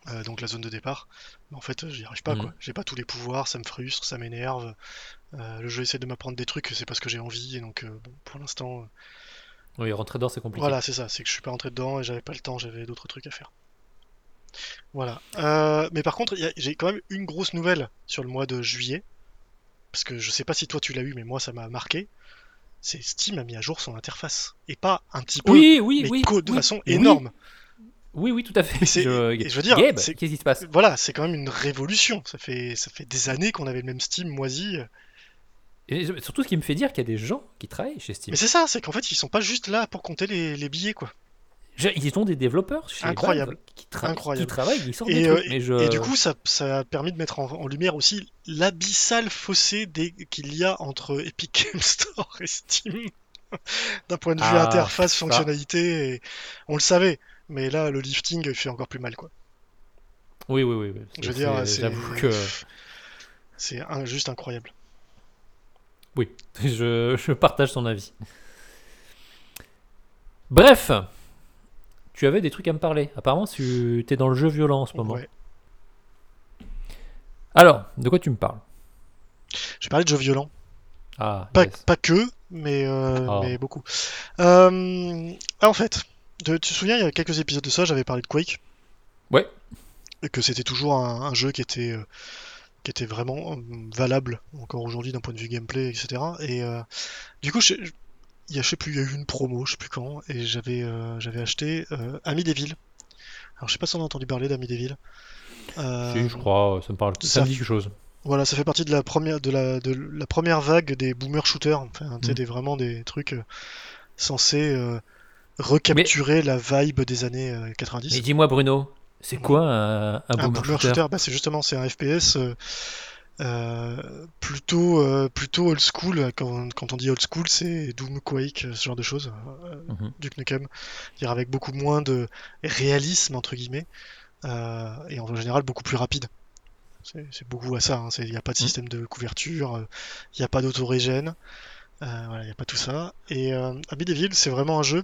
Euh, donc la zone de départ. Mais en fait, j'y arrive pas Mhm. quoi. J'ai pas tous les pouvoirs, ça me frustre, ça m'énerve. Euh, le jeu essaie de m'apprendre des trucs, c'est parce que j'ai envie. Et donc, euh, bon, pour l'instant, Oui, rentrer dedans, c'est compliqué. voilà, c'est ça. C'est que je suis pas rentré dedans et j'avais pas le temps, j'avais d'autres trucs à faire. Voilà. Euh, mais par contre, j'ai quand même une grosse nouvelle sur le mois de juillet. Parce que je sais pas si toi tu l'as eu, mais moi ça m'a marqué. C'est Steam a mis à jour son interface. Et pas un petit peu, Oui, oui, mais oui. co- de façon énorme. Oui, oui, tout à fait. c'est- Je, et je veux dire, Gabe, c'est- qu'est-ce qui se passe? Voilà, c'est quand même une révolution. Ça fait, ça fait des années qu'on avait le même Steam moisi. Et surtout, ce qui me fait dire qu'il y a des gens qui travaillent chez Steam. Mais c'est ça, c'est qu'en fait, ils sont pas juste là pour compter les, les billets, quoi. Je- Ils ont des développeurs chez Incroyable. Valve qui, tra- Incroyable. qui travaillent, ils sortent Et, des euh, trucs. mais je... Et du coup, ça, ça a permis de mettre en, en lumière aussi l'abyssal fossé qu'il y a entre Epic Game Store et Steam. D'un point de vue Ah, interface, ça. fonctionnalité, et- on le savait. Mais là, le lifting fait encore plus mal, quoi. Oui, oui, oui. oui. Je veux dire, c'est- c'est J'avoue que c'est un- juste incroyable. Oui, je, je partage son avis. Bref, tu avais des trucs à me parler. Apparemment, tu es dans le jeu violent en ce moment. Ouais. Alors, de quoi tu me parles? Je parlais de jeux violents. Ah, Pas, yes. pas que, mais, euh, Oh. mais beaucoup. Euh, ah, en fait, de- tu te souviens, il y a quelques épisodes de ça, j'avais parlé de Quake. Ouais. Et que c'était toujours un, un jeu qui était, euh, qui était vraiment euh, valable encore aujourd'hui d'un point de vue gameplay, etc. Et euh, du coup, je, je- il y a, je sais plus, il y a eu une promo, je sais plus quand, et j'avais euh, j'avais acheté euh, Ami des villes. Alors, je sais pas si on a entendu parler d'Ami des villes. Si, je crois, ça me parle. Ça, ça me dit quelque chose. voilà, ça fait partie de la première, de la, de la première vague des boomer shooters, enfin, Mm. des, vraiment des trucs censés recapturer la vibe des années euh, 90. Mais dis-moi, Bruno, c'est quoi un, un un boomer boomer shooter shooter, bah, c'est justement c'est un FPS euh, euh, plutôt euh, plutôt old school. Quand, quand on dit old school, c'est Doom, Quake, ce genre de choses, euh, Mhm. Duke Nukem, dire avec beaucoup moins de réalisme entre guillemets et en général beaucoup plus rapide. C'est beaucoup à ça. Il n'y a pas de Mhm. système de couverture, il n'y a pas d'autorégène, voilà, il n'y a pas tout ça. Et Abbey Devil, c'est vraiment un jeu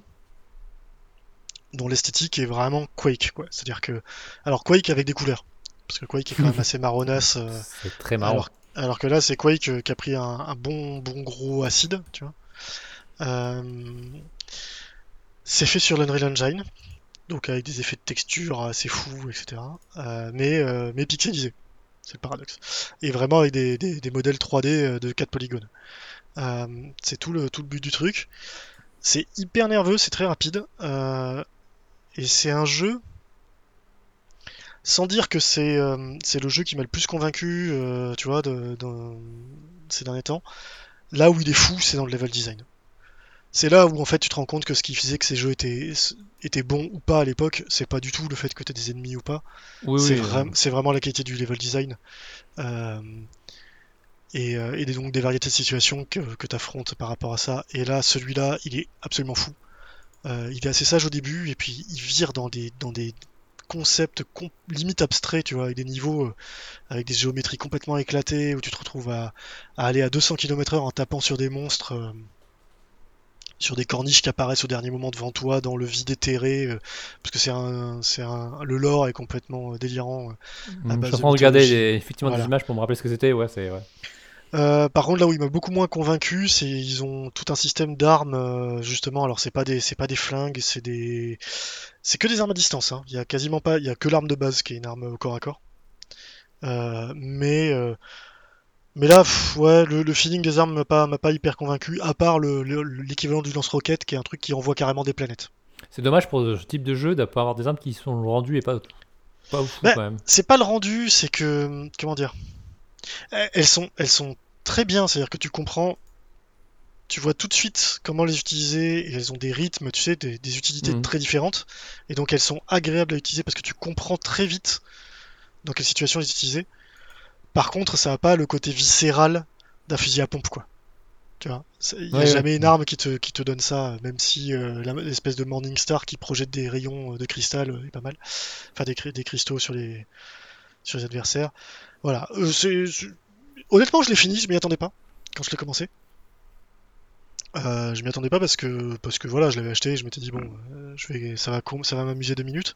dont l'esthétique est vraiment Quake, quoi. C'est-à-dire que, alors Quake avec des couleurs, parce que Quake est quand même assez marronasse. euh, C'est très marrant. alors, alors que là, c'est Quake euh, qui a pris un, un bon, bon gros acide, tu vois. Euh, c'est fait sur l'Unreal Engine, donc avec des effets de texture assez fous, etc. Euh, mais, euh, mais pixelisé, c'est le paradoxe. Et vraiment avec des, des- des modèles 3D euh, de 4 polygones. Euh, c'est tout le, tout le but du truc. C'est hyper nerveux, c'est très rapide. euh, et c'est un jeu sans dire que c'est euh, c'est le jeu qui m'a le plus convaincu, euh, tu vois, de, de- ces derniers temps. Là où il est fou, c'est dans le level design. C'est là où en fait tu te rends compte que ce qui faisait que ces jeux étaient, étaient bons ou pas à l'époque, c'est pas du tout le fait que tu des ennemis ou pas. oui, c'est oui, vraiment la qualité du level design. Euh, et, et donc des variétés de situations que, que tu affrontes par rapport à ça. Et là, celui-là, il est absolument fou. Euh, il est assez sage au début, et puis il vire dans des, dans des concepts com- limite abstraits, tu vois, avec des niveaux, euh, avec des géométries complètement éclatées, où tu te retrouves à, à aller à 200 km/h en tapant sur des monstres, euh, sur des corniches qui apparaissent au dernier moment devant toi, dans le vide éthéré, parce que c'est un, c'est un, le lore est complètement délirant. euh. Je base suis en de train de regarder les- effectivement Voilà. des images pour me rappeler ce que c'était. Ouais, c'est. Ouais. Euh, par contre, là où il m'a beaucoup moins convaincu, c'est ils ont tout un système d'armes euh, justement. Alors c'est pas des c'est pas des flingues, c'est des c'est que des armes à distance. Hein. Il y a quasiment pas, il y a que l'arme de base qui est une arme au corps à corps. Euh, mais mais là, pff, ouais, le, le feeling des armes m'a pas m'a pas hyper convaincu. À part le- le- l'équivalent du lance-roquette, qui est un truc qui envoie carrément des planètes. C'est dommage pour ce type de jeu de pas avoir des armes qui sont rendues et pas pas ouf Ouais. quand même. C'est pas le rendu, c'est que comment dire Elles sont elles sont très bien, c'est-à-dire que tu comprends tu vois tout de suite comment les utiliser et elles ont des rythmes, tu sais, des, des utilités Mhm. très différentes et donc elles sont agréables à utiliser parce que tu comprends très vite dans quelle situation les utiliser. Par contre, ça n'a pas le côté viscéral d'un fusil à pompe, quoi. Tu vois, il n'y a Ouais, ouais. jamais une arme qui te, qui te donne ça, même si euh, l'espèce de Morning Star qui projette des rayons euh, de cristal euh, est pas mal. Enfin, des, des cristaux sur les, sur les adversaires. Voilà. Euh, Honnêtement, je l'ai fini, je m'y attendais pas quand je l'ai commencé. Euh, je m'y attendais pas parce que parce que voilà, je l'avais acheté, je m'étais dit bon, euh, ça va ça va m'amuser deux minutes.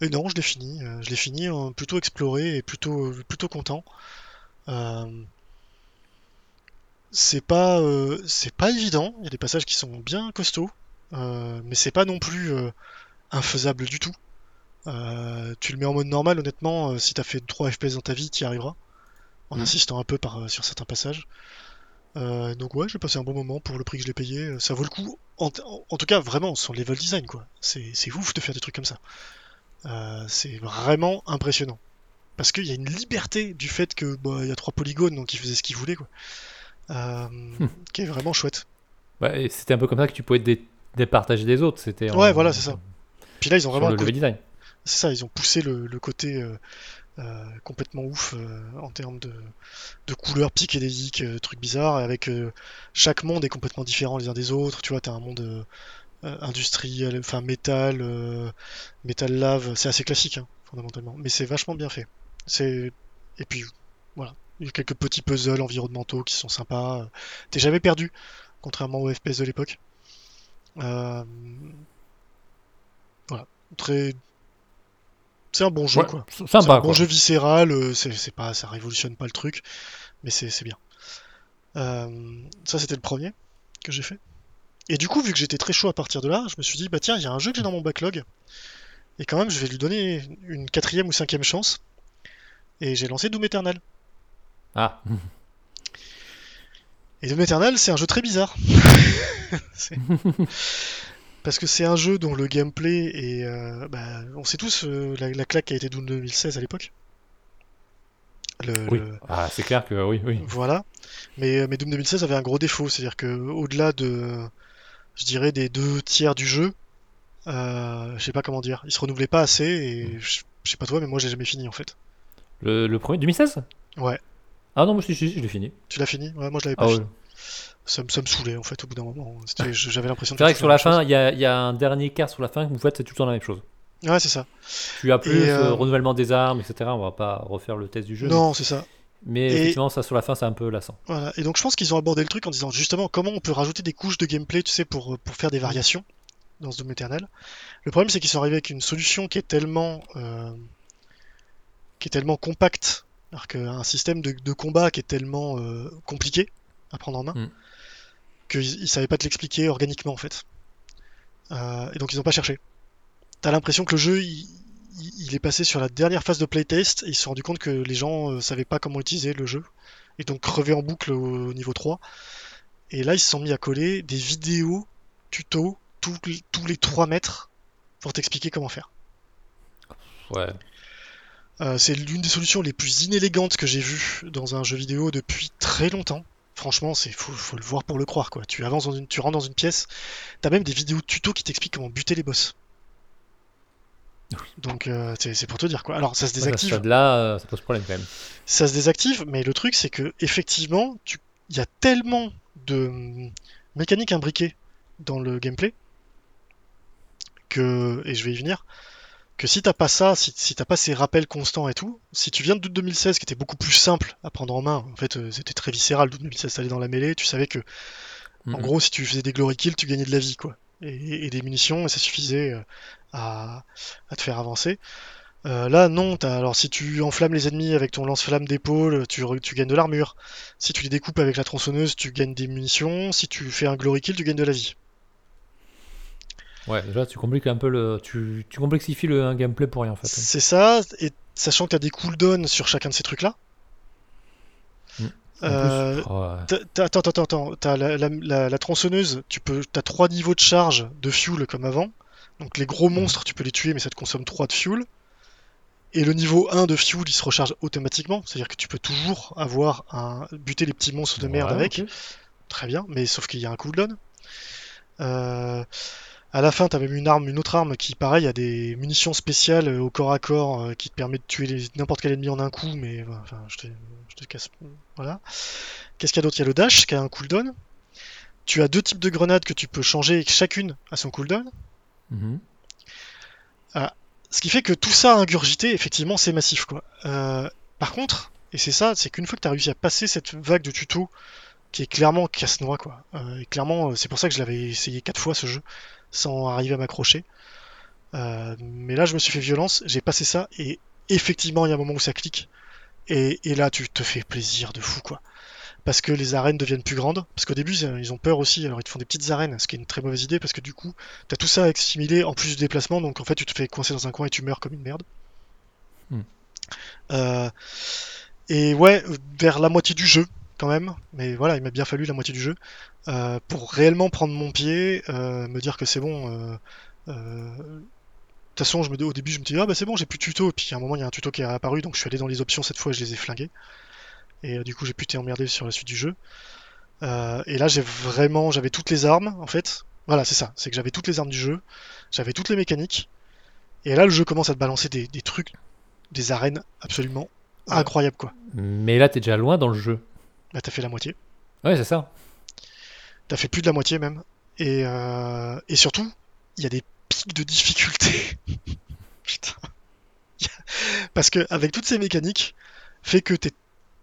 Et non, je l'ai fini, euh, je l'ai fini euh, plutôt exploré et plutôt plutôt content. C'est pas c'est pas évident, il y a des passages qui sont bien costauds, mais c'est pas non plus infaisable du tout. Euh, tu le mets en mode normal, honnêtement, euh, si t'as fait 3 FPS dans ta vie, t'y arriveras. En Mhm. insistant un peu par, euh, sur certains passages. Euh, donc ouais, j'ai passé un bon moment pour le prix que je l'ai payé. Ça vaut le coup. En, en- en tout cas, vraiment, son level design, quoi. C'est ouf de faire des trucs comme ça. C'est vraiment impressionnant. Parce qu'il y a une liberté du fait que bah, il y a trois polygones, donc ils faisaient ce qu'ils voulaient, quoi. Euh, qui est vraiment chouette. Ouais, et c'était un peu comme ça que tu pouvais dé- départager des autres. C'était. Ouais, voilà, c'est ça. Puis là, ils ont vraiment le level design. C'est ça, ils ont poussé le, côté euh, euh, complètement ouf euh, en termes de, de couleurs psychédéliques, euh, trucs bizarres, avec chaque monde est complètement différent les uns des autres. Tu vois, t'as un monde industriel, enfin métal, métal lave, c'est assez classique hein, fondamentalement, mais c'est vachement bien fait. C'est et puis voilà, il y a quelques petits puzzles environnementaux qui sont sympas. T'es jamais perdu, contrairement aux FPS de l'époque. Voilà, très c'est un bon jeu Ouais, quoi. C'est un bon quoi. jeu viscéral, euh, c'est pas, ça révolutionne pas le truc, mais c'est c'est bien. Euh, ça c'était le premier que j'ai fait. Et du coup, vu que j'étais très chaud à partir de là, je me suis dit bah tiens, il y a un jeu que j'ai dans mon backlog, et quand même je vais lui donner une quatrième ou cinquième chance. Et j'ai lancé Doom Eternal. Ah, Et Doom Eternal, c'est un jeu très bizarre. Parce que c'est un jeu dont le gameplay est. euh, bah, on sait tous euh, la, la claque qui a été Doom 2016 à l'époque. Oui. le- Ah, c'est clair que oui, oui. Voilà. Mais, mais Doom 2016 avait un gros défaut, c'est-à-dire que au-delà de, je dirais, des deux tiers du jeu, euh, je sais pas comment dire, il se renouvelait pas assez et je, je sais pas toi, mais moi j'ai jamais fini en fait. Le, le premier 2016 Ouais. Ah non, moi si, si, je l'ai fini. Tu l'as fini? Ouais, moi je l'avais pas Ah ouais. Ça, me- ça me saulait en fait au bout d'un moment. J'avais l'impression C'est vrai que sur la fin, il y a, y a un dernier quart sur la fin que vous faites, c'est tout le temps la même chose. Ouais, c'est ça. Tu as plus euh, euh, renouvellement des armes, etc. On va pas refaire le test du jeu. Non, c'est ça. Mais Et- effectivement, ça sur la fin, c'est un peu lassant. Voilà. Et donc je pense qu'ils ont abordé le truc en disant justement comment on peut rajouter des couches de gameplay, tu sais, pour, pour faire des variations dans ce Doom Eternal. Le problème c'est qu'ils sont arrivés avec une solution qui est tellement euh, qui est tellement compacte, alors qu'un système de, de combat qui est tellement euh, compliqué à prendre en main, Mm. qu'ils ils savaient pas te l'expliquer organiquement en fait. Euh, et donc ils n'ont pas cherché. T'as l'impression que le jeu il, est passé sur la dernière phase de playtest et ils se sont rendu compte que les gens euh, savaient pas comment utiliser le jeu et donc crevé en boucle au, au niveau 3. Et là ils se sont mis à coller des vidéos tutos tous, les- tous les 3 mètres pour t'expliquer comment faire. Ouais. Euh, c'est l'une des solutions les plus inélégantes que j'ai vues dans un jeu vidéo depuis très longtemps. Franchement, c'est faut, faut le voir pour le croire quoi. Tu avances dans une, tu rentres dans une pièce, t'as même des vidéos tuto qui t'expliquent comment buter les boss. Donc euh, c'est pour te dire quoi. Alors ça se Ouais, désactive, stade-là, euh, ça pose problème quand même. ça se désactive, mais le truc c'est que effectivement, tu... il y a tellement de hum, mécaniques imbriquées dans le gameplay que, et je vais y venir, que si t'as pas ça, si, si t'as pas ces rappels constants et tout, si tu viens de Doom 2016 qui était beaucoup plus simple à prendre en main, en fait euh, c'était très viscéral, Doom 2016 t'allais dans la mêlée, tu savais que en gros si tu faisais des glory kills tu gagnais de la vie quoi, et, et des munitions et ça suffisait euh, à, à te faire avancer. Euh, là non, t'as, alors si tu enflammes les ennemis avec ton lance-flamme d'épaule, tu, tu gagnes de l'armure. Si tu les découpes avec la tronçonneuse, tu gagnes des munitions. Si tu fais un glory kill, tu gagnes de la vie. Ouais, déjà, tu compliques un peu le. Tu, tu complexifies le un gameplay pour rien en fait. C'est ça, et sachant que t'as des cooldowns sur chacun de ces. Mm. Euh, oh, ouais. T'as- t'as- Attends, attends, attends. T'as la, la- la- la tronçonneuse, tu peux, t'as trois niveaux de charge de fuel comme avant. Donc les gros monstres, tu peux les tuer, mais ça te consomme 3 de fuel. Et le niveau 1 de fuel, il se recharge automatiquement. C'est-à-dire que tu peux toujours avoir un buter les petits monstres de merde Ouais, avec. Très bien, mais sauf qu'il y a un cooldown. Euh, à la fin, t'as même une arme, une autre arme qui, pareil, a des munitions spéciales euh, au corps à corps euh, qui te permet de tuer n'importe quel ennemi en un coup, mais enfin, je te, je te casse. Voilà. Qu'est-ce qu'il y a d'autre? Il y a le dash qui a un cooldown. Tu as deux types de grenades que tu peux changer et que chacune a son cooldown. Mhm. Ce qui fait que tout ça ingurgité, effectivement, c'est massif, quoi. Euh, par contre, et c'est ça, c'est qu'une fois que tu as réussi à passer cette vague de tutos qui est clairement casse-noix, quoi. Euh, et clairement, c'est pour ça que je l'avais essayé quatre fois ce jeu sans arriver à m'accrocher. Euh, mais là, je me suis fait violence, j'ai passé ça et effectivement, il y a un moment où ça clique. Et, et là, tu te fais plaisir de fou, quoi. Parce que les arènes deviennent plus grandes. Parce qu'au début, ils ont peur aussi, alors ils te font des petites arènes, ce qui est une très mauvaise idée parce que du coup, t'as tout ça assimilé en plus du déplacement, donc en fait, tu te fais coincer dans un coin et tu meurs comme une merde. Hmm. Euh, et ouais, vers la moitié du jeu, quand même, mais voilà, il m'a bien fallu la moitié du jeu euh, pour réellement prendre mon pied, euh, me dire que c'est bon. euh, de toute façon, je me, au début, je me dis, ah bah c'est bon, j'ai plus de tuto. Et puis à un moment, il y a un tuto qui est apparu, donc je suis allé dans les options cette fois, et je les ai flingués. Et du coup, j'ai pu été emmerdé sur la suite du jeu. Et là, j'ai vraiment, j'avais toutes les armes, en fait. Voilà, c'est ça, c'est que j'avais toutes les armes du jeu, j'avais toutes les mécaniques. Et là, le jeu commence à te balancer des, des trucs, des arènes absolument Ouais. incroyables, quoi. Mais là, t'es déjà loin dans le jeu. Là, t'as fait la moitié. Ouais, c'est ça. T'as fait plus de la moitié même. Et, euh, et surtout, il y a des pics de difficulté. Putain. Parce que avec toutes ces mécaniques, fait que t'es,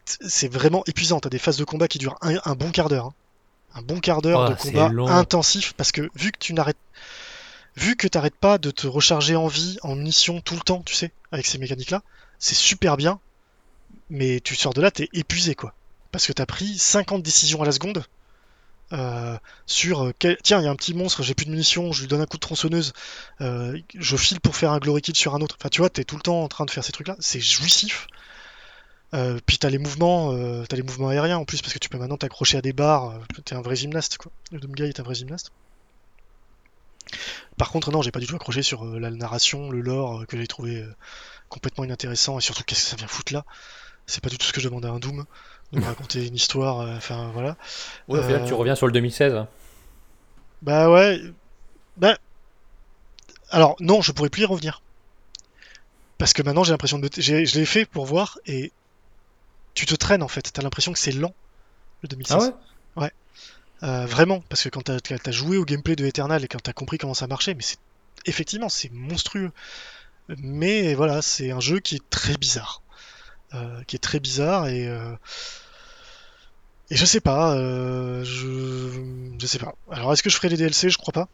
c'est vraiment épuisant. T'as des phases de combat qui durent un, un bon quart d'heure. hein. Un bon quart d'heure Oh, de c'est combat long. intensif. Parce que vu que tu n'arrêtes, vu que t'arrêtes pas de te recharger en vie, en munitions tout le temps, tu sais, avec ces mécaniques-là, c'est super bien. Mais tu sors de là, t'es épuisé quoi. Parce que t'as pris 50 décisions à la seconde. euh, sur euh, tiens, il y a un petit monstre, j'ai plus de munitions, je lui donne un coup de tronçonneuse, euh, je file pour faire un glory kill sur un autre. Enfin, tu vois, t'es tout le temps en train de faire ces trucs-là, c'est jouissif. Puis t'as les mouvements, t'as les mouvements aériens en plus parce que tu peux maintenant t'accrocher à des barres. T'es un vrai gymnaste quoi. Le Doom Guy est un vrai gymnaste. Par contre, non, j'ai pas du tout accroché sur la narration, le lore que j'ai trouvé complètement inintéressant et surtout qu'est-ce que ça vient foutre là? C'est pas du tout ce que je demandais à un Doom de me raconter une histoire. euh, Enfin voilà. Ouais, au final, Euh, tu reviens sur le 2016. hein. Bah ouais. Bah. Alors, non, je pourrais plus y revenir. Parce que maintenant, j'ai l'impression de. j'ai- Je l'ai fait pour voir et. Tu te traînes en fait. T'as l'impression que c'est lent, le 2016. Ah ouais? Euh, vraiment. Parce que quand t'as as joué au gameplay de Eternal et quand t'as compris comment ça marchait, mais c'est. Effectivement, c'est monstrueux. Mais voilà, c'est un jeu qui est très bizarre. Euh, qui est très bizarre et. euh, Et je sais pas, euh, je... je sais pas. Alors est-ce que je ferai les DLC? Je crois pas.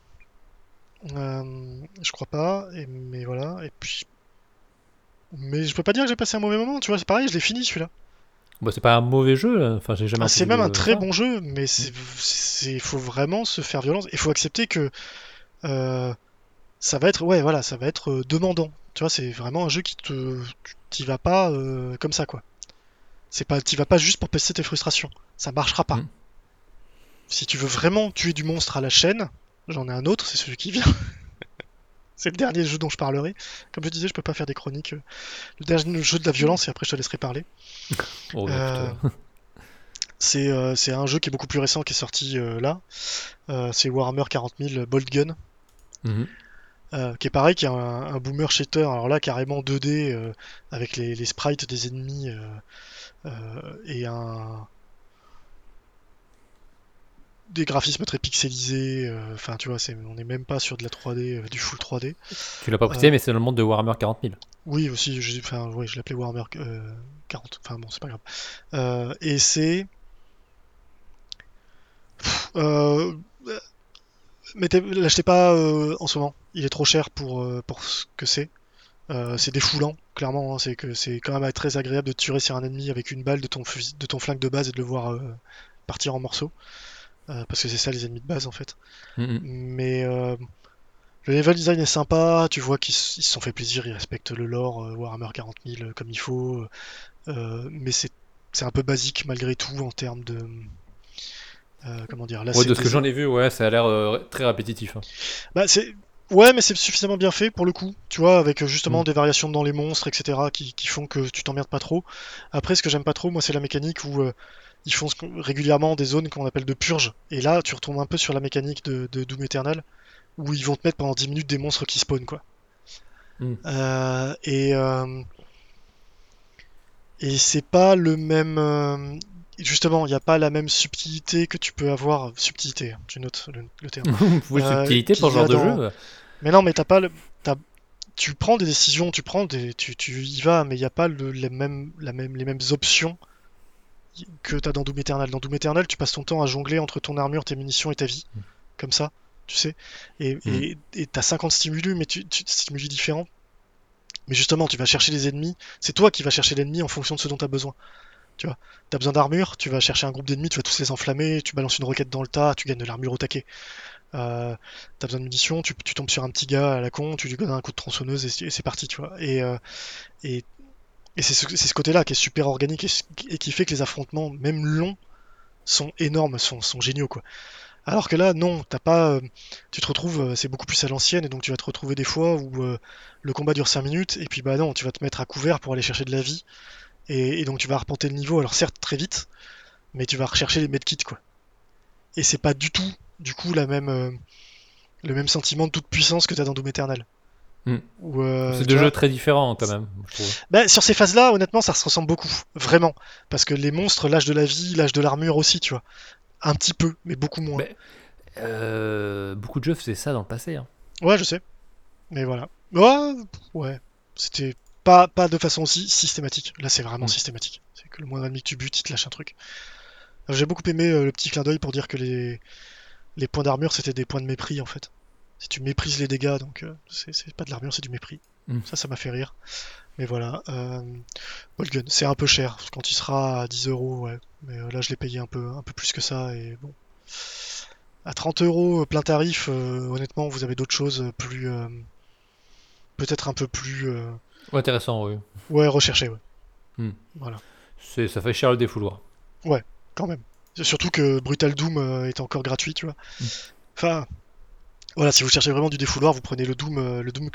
Euh, je crois pas, et... mais voilà, et puis... Mais je peux pas dire que j'ai passé un mauvais moment, tu vois, c'est pareil, je l'ai fini celui-là. Bah, c'est pas un mauvais jeu. hein. Enfin, j'ai jamais Ah, c'est même un très ça. bon jeu, mais c'est... c'est- Il faut vraiment se faire violence, il faut accepter que euh, ça va être... Ouais, voilà, ça va être demandant. Tu vois, c'est vraiment un jeu qui te... T'y vas pas euh, comme ça, quoi. C'est pas... T'y vas pas juste pour passer tes frustrations. Ça marchera pas. Mm. Si tu veux vraiment tuer du monstre à la chaîne, j'en ai un autre, c'est celui qui vient. c'est le dernier jeu dont je parlerai. Comme je disais, je peux pas faire des chroniques. euh, Le dernier jeu de la violence, et après je te laisserai parler. Oh, Euh. C'est euh, un jeu qui est beaucoup plus récent qui est sorti euh, là. C'est Warhammer 40 000 Bolt Gun. Mhm. Euh, qui est pareil, qui est un, un boomer shader, alors là carrément 2D euh, avec les, les sprites des ennemis euh, et un des graphismes très pixelisés. Enfin, tu vois, c'est, on n'est même pas sur de la 3D, euh, du full 3D. Tu l'as pas précisé, mais c'est dans le monde de Warhammer 40 000. Oui, aussi, je, enfin, ouais, je l'appelais Warhammer euh, 40. Enfin bon, c'est pas grave. Et c'est. Euh, l'achetez pas euh, en ce moment. Il est trop cher pour, euh, pour ce que c'est. Euh, c'est défoulant, clairement. hein. C'est que c'est quand même très agréable de tirer sur un ennemi avec une balle de ton, fusil- de ton flingue de base et de le voir partir en morceaux. Parce que c'est ça les ennemis de base en fait. Mhm. Mais le level design est sympa, tu vois qu'ils se sont fait plaisir, ils respectent le lore Warhammer 40 000 euh, comme il faut, mais c'est c'est un peu basique malgré tout en termes de... euh, comment dire là, Ouais, c'est de ce que j'en ai vu, ouais, ça a l'air euh, très répétitif. hein. bah, c'est... Ouais, mais c'est suffisamment bien fait pour le coup, tu vois, avec euh, justement Mm. des variations dans les monstres, etc., qui, qui font que tu t'emmerdes pas trop. Après, ce que j'aime pas trop, moi, c'est la mécanique où euh, ils font régulièrement des zones qu'on appelle de purge, et là, tu retombes un peu sur la mécanique de, de Doom Eternal, où ils vont te mettre pendant 10 minutes des monstres qui spawnent, quoi. Mm. Euh, et euh, et c'est pas le même. Justement, il n'y a pas la même subtilité que tu peux avoir. Subtilité, hein, tu notes le, le terme. Pouvez Euh, subtilité pour ce genre de dans- jeu. Mais non, mais t'as pas le. t'as- Tu prends des décisions, tu prends des. Tu, tu y vas, mais il n'y a pas le, les, mêmes, la même, les mêmes options que t'as dans Doom Eternal. Dans Doom Eternal, tu passes ton temps à jongler entre ton armure, tes munitions et ta vie. Comme ça, tu sais. Et et t'as 50 stimulus, mais tu, tu, stimuli différents. Mais justement, tu vas chercher les ennemis. C'est toi qui vas chercher l'ennemi en fonction de ce dont tu as besoin. Tu vois, t'as besoin d'armure, tu vas chercher un groupe d'ennemis, tu vas tous les enflammer, tu balances une roquette dans le tas, tu gagnes de l'armure au taquet. Euh, t'as besoin de munitions, tu, tombes sur un petit gars à la con, tu lui donnes un coup de tronçonneuse et, c'est- parti, tu vois. Et, euh, c'est ce, côté-là qui est super organique et, qui fait que les affrontements, même longs, sont énormes, sont, géniaux, quoi. Alors que là, non, t'as pas. euh, tu te retrouves, c'est beaucoup plus à l'ancienne, et donc tu vas te retrouver des fois où le combat dure 5 minutes, et puis bah non, tu vas te mettre à couvert pour aller chercher de la vie, et, et donc tu vas reporter le niveau, alors certes très vite, mais tu vas rechercher les medkits, quoi. Et c'est pas du tout, du coup, la même, euh, le même sentiment de toute puissance que t'as dans Doom Eternal. Hmm. Euh, C'est deux vois, jeux très différents quand même, je bah, sur ces phases-là, honnêtement, ça se ressemble beaucoup, vraiment. Parce que les monstres lâchent de la vie, lâchent de l'armure aussi, tu vois. Un petit peu, mais beaucoup moins. Mais- Euh, beaucoup de jeux faisaient ça dans le passé. hein. Ouais, je sais. Mais voilà. Ouais, ouais. C'était pas, pas de façon aussi systématique. Là, c'est vraiment systématique. C'est que le moindre ennemi que tu butes, il te lâche un truc. J'ai beaucoup aimé euh, le petit clin d'œil pour dire que les, les points d'armure, c'était des points de mépris, en fait. Si tu méprises les dégâts, donc euh, c'est pas de l'armure, c'est du mépris. Mm. Ça, ça m'a fait rire. Mais voilà. Euh, Bolgun, c'est un peu cher. Quand il sera à 10 euros, ouais. Mais euh, là, je l'ai payé un peu, un peu plus que ça, et bon. À 30 euros, plein tarif, honnêtement, vous avez d'autres choses plus. Peut-être un peu plus. Ouais, Intéressant, oui. Ouais, recherchées, ouais. Hmm. Voilà, C'est, ça fait cher le défouloir. quand même. Surtout que Brutal Doom euh, est encore gratuit, tu vois. Mm. Enfin. Voilà, si vous cherchez vraiment du défouloir, vous prenez le Doom, euh, le Doom,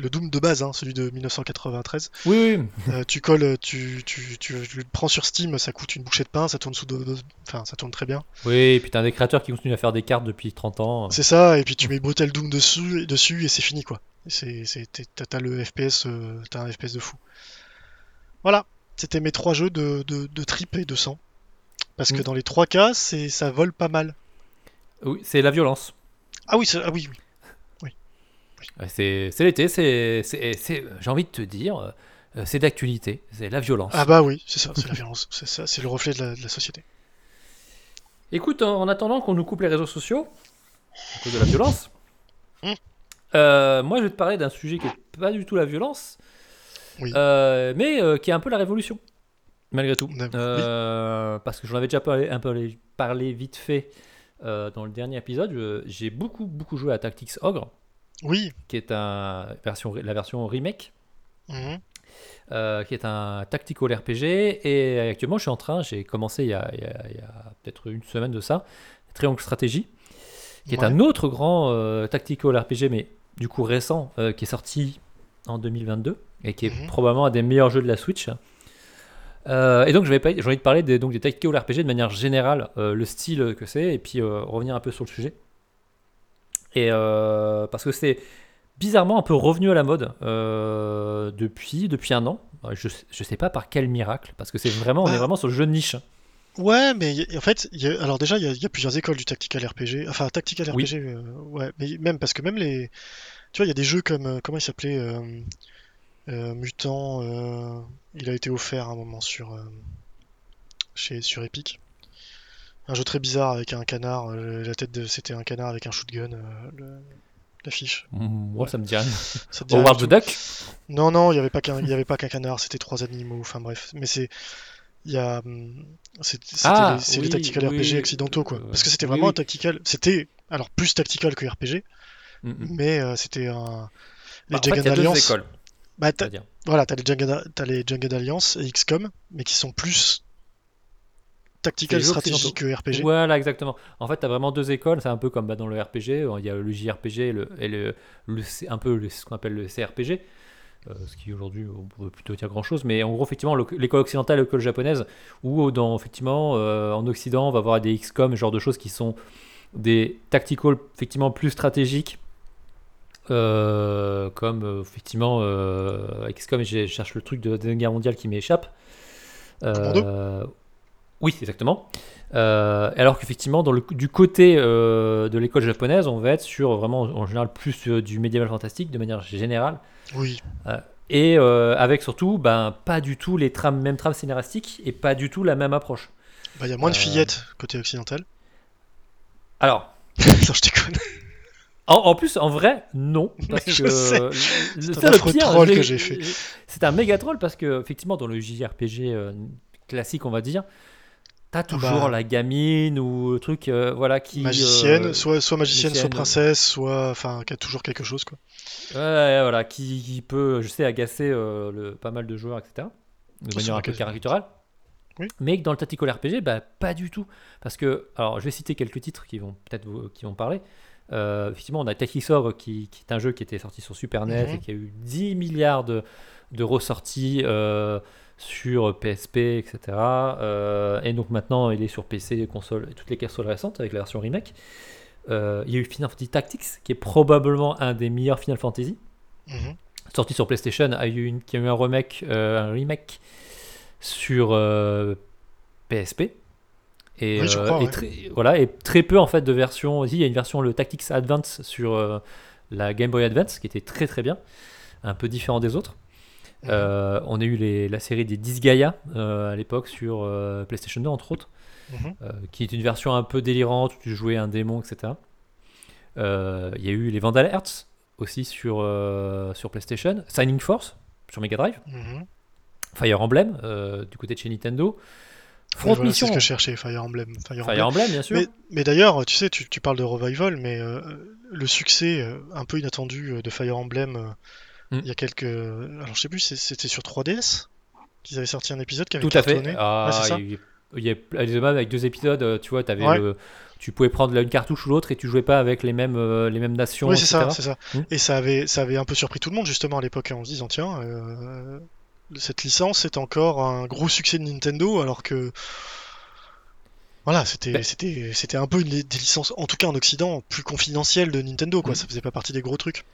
le Doom de base, hein, celui de 1993. Oui, oui. Euh, tu colles, euh, tu, tu, tu, le prends sur Steam, ça coûte une bouchée de pain, ça tourne sous enfin, ça tourne très bien. Oui, et puis t'as un des créateurs qui continue à faire des cartes depuis 30 ans. C'est ça, et puis tu mets Brutal Doom dessus, dessus et c'est fini quoi. C'est, t'as, le FPS, euh, t'as un FPS de fou. Voilà, c'était mes trois jeux de, de, de trip et de sang. Parce que Mm. dans les trois cas, c'est, ça vole pas mal. Oui, c'est la violence. Ah oui, c'est- ah oui, oui. C'est, c'est l'été, c'est, j'ai envie de te dire, euh, c'est d'actualité, c'est la violence. Ah bah oui, c'est ça, c'est la violence, c'est ça, c'est le reflet de la, de la société. Écoute, en, en attendant qu'on nous coupe les réseaux sociaux, à cause de la violence, Hmm. Euh, moi je vais te parler d'un sujet qui est pas du tout la violence, Oui. euh, mais euh, qui est un peu la révolution, malgré tout. Oui. Parce que j'en avais déjà parlé, un peu parlé vite fait dans le dernier épisode. J'ai beaucoup, beaucoup joué à Tactics Ogre, Oui. qui est un, version, la version remake. Mhm. qui est un tactical RPG. Et actuellement, je suis en train, j'ai commencé il y a, peut-être une semaine de ça, Triangle Stratégie, qui est Ouais. un autre grand euh, tactical RPG, mais du coup récent, euh, qui est sorti en 2022 et qui est Mhm. probablement un des meilleurs jeux de la Switch. Euh, et donc, j'ai envie de parler des, donc, des tactical RPG de manière générale, euh, le style que c'est, et puis revenir un peu sur le sujet. Et parce que c'est bizarrement un peu revenu à la mode depuis, depuis un an. Je, je sais pas par quel miracle, parce que c'est vraiment, on est Ah. vraiment sur le jeu de niche. Ouais, mais y- en fait, y a- alors déjà, il y, a- il y a plusieurs écoles du tactical RPG. Enfin, tactical Oui. RPG, euh, ouais, mais même parce que même les. Tu vois, il y a des jeux comme. euh, comment il s'appelait euh, euh, Mutant. euh, il a été offert à un moment sur. euh, chez, sur Epic. Un jeu très bizarre avec un canard. euh, la tête de. C'était un canard avec un shotgun. euh, le- L'affiche. Moi, ça me dit rien. Ça te dit rien Howard du the tout Duck? Non, non, il n'y avait pas qu'un, il y avait pas qu'un canard, c'était trois animaux, enfin bref. Mais c'est, il y a, hum, c'est, Ah, les, c'est les oui, tactical oui, RPG occidentaux, quoi. Parce que c'était oui, vraiment oui. un tactical, c'était, alors plus tactical que RPG, Mm, mm. mais euh, c'était un, les Bah, en fait, il Jagged y a deux Alliance, écoles. bah, voilà, t'as les Jagged, t'as les Jagged Alliance et XCOM, mais qui sont plus tactical stratégie que RPG. Voilà, exactement. En fait, tu as vraiment deux écoles. C'est un peu comme bah, dans le RPG. Il y a le JRPG et, le, et le, un peu le- ce qu'on appelle le CRPG. Euh, ce qui aujourd'hui, on pourrait plutôt dire grand chose. Mais en gros, effectivement, le- l'école occidentale et l'école japonaise, où dans, effectivement, euh, en Occident, on va avoir des XCOM, genre de choses qui sont des tactical, effectivement, plus stratégiques. euh, comme euh, effectivement euh, XCOM, je cherche le truc de Deuxième Guerre mondiale qui m'échappe. Euh, oui, exactement. Euh, alors qu'effectivement, du côté euh, de l'école japonaise, on va être sur vraiment en général plus euh, du médiéval fantastique de manière générale. Oui, Et euh, avec surtout ben, pas du tout les trames, mêmes trames scénaristiques et pas du tout la même approche. bah, il y a moins de Euh, fillettes côté occidental. Alors, non, je déconne. en, en plus, en vrai, non. Parce que C'est un le pire, troll que j'ai fait. C'est un méga troll parce que, effectivement, dans le JRPG euh, classique, on va dire, t'as toujours bah. la gamine ou le truc euh, voilà, qui. magicienne, euh, soit, soit magicienne, soit magicienne. princesse, soit, enfin, qui a toujours quelque chose, quoi. Ouais, voilà, qui, qui peut, je sais, agacer euh, le, pas mal de joueurs, etc. De manière un peu caricaturale. Oui. Mais que dans le tactical RPG, bah, pas du tout. Parce que, alors, je vais citer quelques titres qui vont peut-être vous- qui vont parler. Euh, effectivement, on a Takisor, qui, qui est un jeu qui était sorti sur Super NES Mhm. et qui a eu 10 milliards de, de ressorties euh, sur PSP, etc. Euh, et donc maintenant, il est sur PC, console, toutes les consoles récentes avec la version remake. Euh, il y a eu Final Fantasy Tactics, qui est probablement un des meilleurs Final Fantasy Mhm. sorti sur PlayStation, a eu une- qui a eu un remake, euh, un remake sur PSP. Et, Oui, je crois, et ouais. très, voilà, et très peu en fait de versions. Il y a une version, le Tactics Advance sur la Game Boy Advance, qui était très très bien, un peu différent des autres. Mhm. Euh, on a eu les- la série des Disgaea euh, à l'époque sur euh, PlayStation 2 entre autres, Mhm. qui est une version un peu délirante où tu jouais un démon, etc. Il y a eu les Vandal Hearts aussi sur, sur PlayStation, Signing Force sur Mega Drive, Mhm. Fire Emblem du côté de chez Nintendo, Front voilà, c'est Mission, ce que je cherchais, Fire Emblem. Fire Emblem. Fire Emblem bien sûr. Mais, mais d'ailleurs, tu sais, tu, tu parles de revival, mais euh, le succès euh, un peu inattendu de Fire Emblem Mm. il y a quelques. Alors, je sais plus, c'était sur 3DS qu'ils avaient sorti un épisode qui avait Tout à fait. cartonné. Ah, Ouais, c'est ça. il y a- il y a il y a même avec deux épisodes, euh, tu vois, avais Ouais. le, tu pouvais prendre une cartouche ou l'autre et tu jouais pas avec les mêmes, euh, les mêmes nations, Oui, c'est ça, c'est ça. Mm. Et ça avait, ça avait un peu surpris tout le monde justement à l'époque en se disant tiens, euh, cette licence est encore un gros succès de Nintendo alors que voilà, c'était, Ben- c'était un peu une, des licences, en tout cas en Occident, plus confidentielles de Nintendo quoi. Mm. Ça faisait pas partie des gros trucs.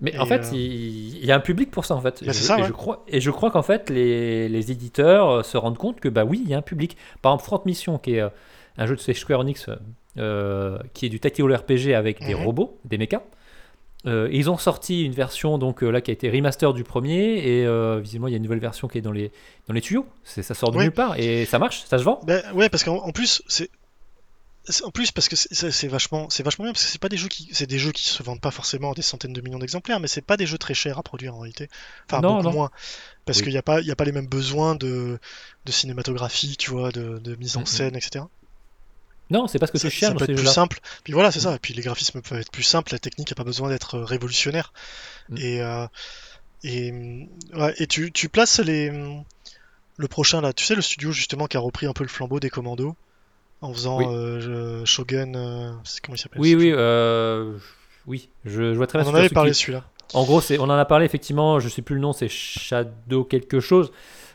Mais Et, en fait, euh, il, il y a un public pour ça en fait. Et je, ça, et ouais. je crois, et je crois qu'en fait, les, les éditeurs euh, se rendent compte que bah oui, il y a un public. Par exemple, Front Mission, qui est euh, un jeu de chez Square Enix, euh, qui est du tactical RPG avec des Mhm. robots, des mechas. Euh, ils ont sorti une version donc là qui a été remaster du premier et euh, visiblement il y a une nouvelle version qui est dans les dans les tuyaux. Ça sort de nulle part et ça marche, ça se vend. Ben ouais, parce qu'en en plus, c'est- en plus parce que c'est- vachement, c'est vachement bien parce que c'est pas des jeux qui, c'est des jeux qui se vendent pas forcément à des centaines de millions d'exemplaires, mais c'est pas des jeux très chers à produire en réalité. Enfin Non, beaucoup non. moins, parce Oui. qu'il y a pas, il y a pas les mêmes besoins de, de cinématographie, tu vois, de, de mise en scène, etc. Non, c'est parce que Ça, c'est cher ça peut être plus simple. Puis voilà, c'est ça. Et puis les graphismes peuvent être plus simples, la technique n'a pas besoin d'être révolutionnaire. Mm. Et euh, et ouais, et tu, tu places les le prochain là, tu sais le studio justement qui a repris un peu le flambeau des commandos? En faisant Oui. euh, Shogun, euh, comment il s'appelle Oui, oui, euh, oui, je, je vois très bien On en avait parlé celui-là. En gros, on en a parlé effectivement. Je sais plus le nom, c'est Shadow quelque chose.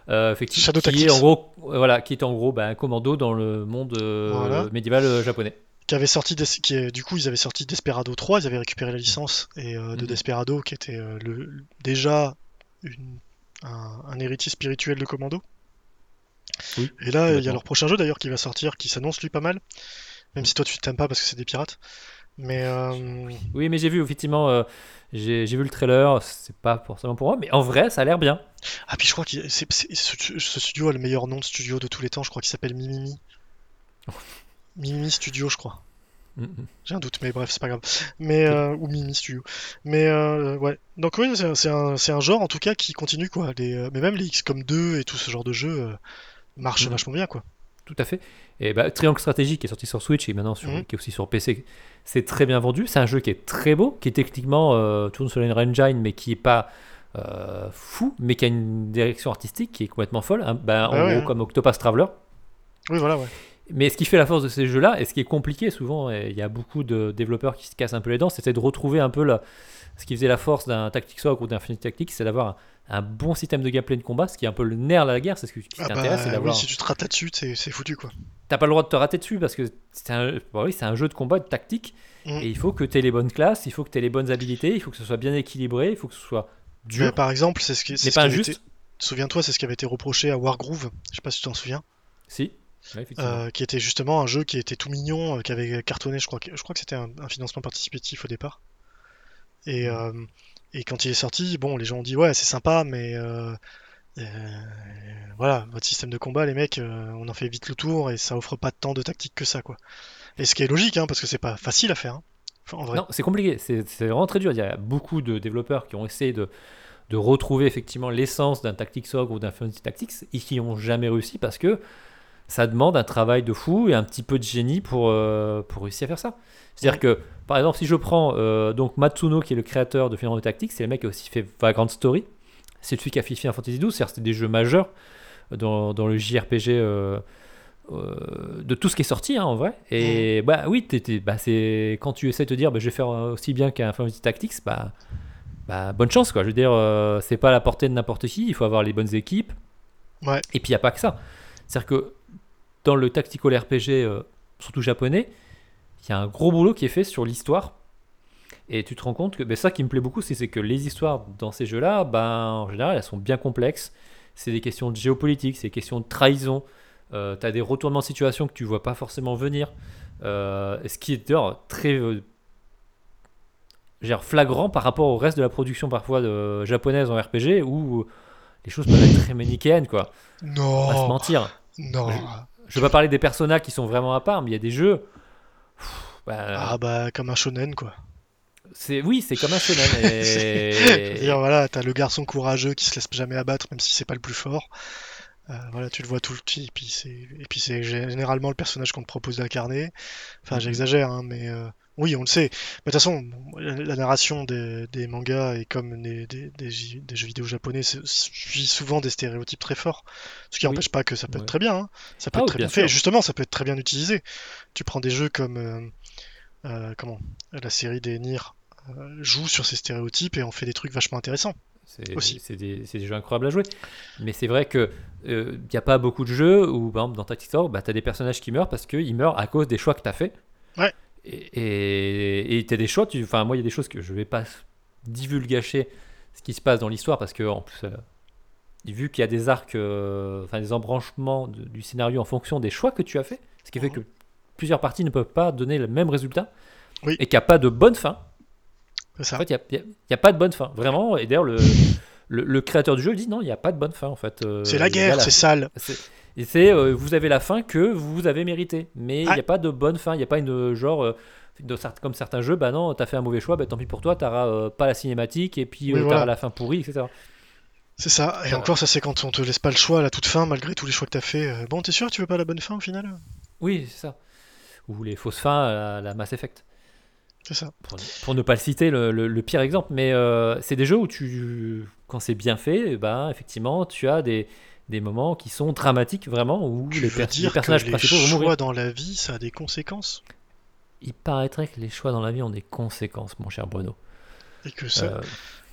Effectivement, Shadow qui est en gros, voilà, qui est en gros bah, un commando dans le monde Voilà. médiéval japonais. qui avait sorti Des- qui du coup ils avaient sorti Desperado 3, ils avaient récupéré la licence et de Mhm. Desperado qui était le, déjà une- un, un héritier spirituel de Commando. Oui, Et là il y a leur prochain jeu d'ailleurs qui va sortir qui s'annonce lui pas mal, même si toi tu t'aimes pas parce que c'est des pirates. Mais euh, Oui, mais j'ai vu, effectivement, euh, j'ai vu le trailer, c'est pas forcément pour moi, mais en vrai, ça a l'air bien. ah puis je crois que ce, ce studio a le meilleur nom de studio de tous les temps, je crois qu'il s'appelle Mimimi. Mimimi Studio je crois. J'ai un doute, mais bref, c'est pas grave. Mais, euh, ou Mimi Studio. Mais euh, ouais. Donc oui, c'est un, un- genre en tout cas qui continue quoi. Les, mais même les XCOM 2 et tout ce genre de jeu marchent Mhm. vachement bien quoi. Tout à fait. Et bah, Triangle Stratégie qui est sorti sur Switch et maintenant sur, Mhm. qui est aussi sur PC, c'est très bien vendu. C'est un jeu qui est très beau, qui est techniquement euh, tourne sur Engine, mais qui est pas euh, fou, mais qui a une direction artistique qui est complètement folle. hein. Bah, en Ah ouais, gros, hein. comme Octopath Traveler. Oui, voilà, ouais. Mais ce qui fait la force de ces jeux-là, et ce qui est compliqué souvent, et il y a beaucoup de développeurs qui se cassent un peu les dents, c'est de retrouver un peu la- ce qui faisait la force d'un Tactics Ogre ou d'un Infinite Tactics, c'est d'avoir un, un bon système de gameplay de combat, ce qui est un peu le nerf de la guerre, c'est ce qui, qui Ah t'intéresse, c'est bah oui, si tu te rates là-dessus, c'est c'est foutu quoi. T'as pas le droit de te rater dessus parce que c'est un, bah oui, c'est un jeu de combat de tactique, Mm. et il faut que tu aies les bonnes classes, il faut que tu aies les bonnes habilités, il faut que ce soit bien équilibré, il faut que ce soit dur, Mais par exemple, c'est ce qui, c'est pas injuste. été- Souviens-toi, c'est ce qui avait été reproché à Wargroove. Je sais pas si tu t'en souviens. Si. Ouais, euh, qui était justement un jeu qui était tout mignon, euh, qui avait cartonné, je crois que, je crois que c'était un, un financement participatif au départ. Et, euh, et quand il est sorti, bon, les gens ont dit ouais, c'est sympa, mais euh, euh, voilà, votre système de combat, les mecs, on en fait vite le tour et ça offre pas tant de tactique que ça, quoi. Et ce qui est logique, hein, parce que c'est pas facile à faire, hein. Enfin, en vrai. Non, c'est compliqué, c'est c'est vraiment très dur. Il y a beaucoup de développeurs qui ont essayé de, de retrouver effectivement l'essence d'un Tactics Ogre ou d'un Fantasy Tactics et qui n'ont jamais réussi parce que ça demande un travail de fou et un petit peu de génie pour, euh, pour réussir à faire ça. C'est-à-dire que, par exemple, si je prends euh, donc Matsuno, qui est le créateur de Final Tactics, c'est le mec qui a aussi fait Vagrant Story, c'est celui qui a fait Final Fantasy XII, c'est-à-dire c'était des jeux majeurs dans, dans le JRPG euh, de tout ce qui est sorti hein, en vrai. Et bah oui, bah, c'est quand tu essaies de te dire bah, je vais faire aussi bien qu'un Final Fantasy Tactics, bah, bah bonne chance quoi. Je veux dire, c'est pas à la portée de n'importe qui, il faut avoir les bonnes équipes. Ouais. Et puis il n'y a pas que ça. C'est-à-dire que dans le tactical RPG, euh, surtout japonais, il y a un gros boulot qui est fait sur l'histoire. Et tu te rends compte que ben, ça qui me plaît beaucoup, c'est que les histoires dans ces jeux-là, ben, en général, elles sont bien complexes. C'est des questions de géopolitique, c'est des questions de trahison. tu as des retournements de situation que tu vois pas forcément venir. Euh, ce qui est d'ailleurs très euh, flagrant par rapport au reste de la production parfois de, japonaise en RPG où les choses peuvent être très manichéennes quoi. On va se Non, mentir. non. Je vais pas parler des personnages qui sont vraiment à part, mais il y a des jeux. pff, bah, Ah bah comme un shonen quoi. c'est oui, c'est comme un shonen. Je Et... dire, voilà, t'as le garçon courageux qui se laisse jamais abattre, même si c'est pas le plus fort. Euh, voilà, tu le vois tout le temps, et puis c'est, et puis c'est généralement le personnage qu'on te propose d'incarner. Enfin, Mhm. j'exagère, hein, mais euh, oui, on le sait. Mais de toute façon, la, la narration des, des mangas et comme des, jeux vidéo japonais suit souvent des stéréotypes très forts. Ce qui Oui. n'empêche pas que ça peut Ouais. être très bien. hein. Ça peut Ah être oui, très bien bien fait. Et justement, ça peut être très bien utilisé. Tu prends des jeux comme euh, euh, comment la série des Nier euh, joue sur ces stéréotypes et en fait des trucs vachement intéressants. C'est des, des jeux incroyables à jouer. Mais c'est vrai que il n'y a pas beaucoup de jeux où, par exemple, dans Tactics Ogre, bah, tu as des personnages qui meurent parce qu'ils meurent à cause des choix que tu as fait. Ouais. Et tu as des choix. tu- Enfin, moi, il y a des choses que je vais pas divulgacher ce qui se passe dans l'histoire parce que, en plus, euh, vu qu'il y a des arcs, euh, enfin, des embranchements de- du scénario en fonction des choix que tu as fait, ce qui fait Mhm. que plusieurs parties ne peuvent pas donner le même résultat Oui. et qu'il n'y a pas de bonne fin. C'est ça. En fait, il n'y a, pas de bonne fin, vraiment. Et d'ailleurs, le, le, le créateur du jeu dit non, il n'y a pas de bonne fin, en fait. Euh, c'est la guerre, c'est sale. Et c'est, euh, vous avez la fin que vous avez mérité. Mais il n'y Ah. a pas de bonne fin, il n'y a pas une genre, euh, de comme certains jeux, bah non, t'as fait un mauvais choix, bah tant pis pour toi, t'auras euh, pas la cinématique et puis Oui, euh, voilà. t'auras la fin pourrie, etc. C'est ça. Et encore, ça c'est quand on te laisse pas le choix à la toute fin, malgré tous les choix que t'as fait. Euh, Bon, t'es sûr tu veux pas la bonne fin au final? Oui, c'est ça. Ou les fausses fins à la, Mass Effect. C'est ça. Pour, pour ne pas le citer, le, le- le pire exemple. Mais euh, c'est des jeux où tu, quand c'est bien fait, ben, effectivement, tu as des, des moments qui sont dramatiques, vraiment, où Tu les, veux per- dire les personnages que les principaux vont choix mourir. dans la vie, ça a des conséquences? Il paraîtrait que les choix dans la vie ont des conséquences, mon cher Bruno. et que ça. Euh,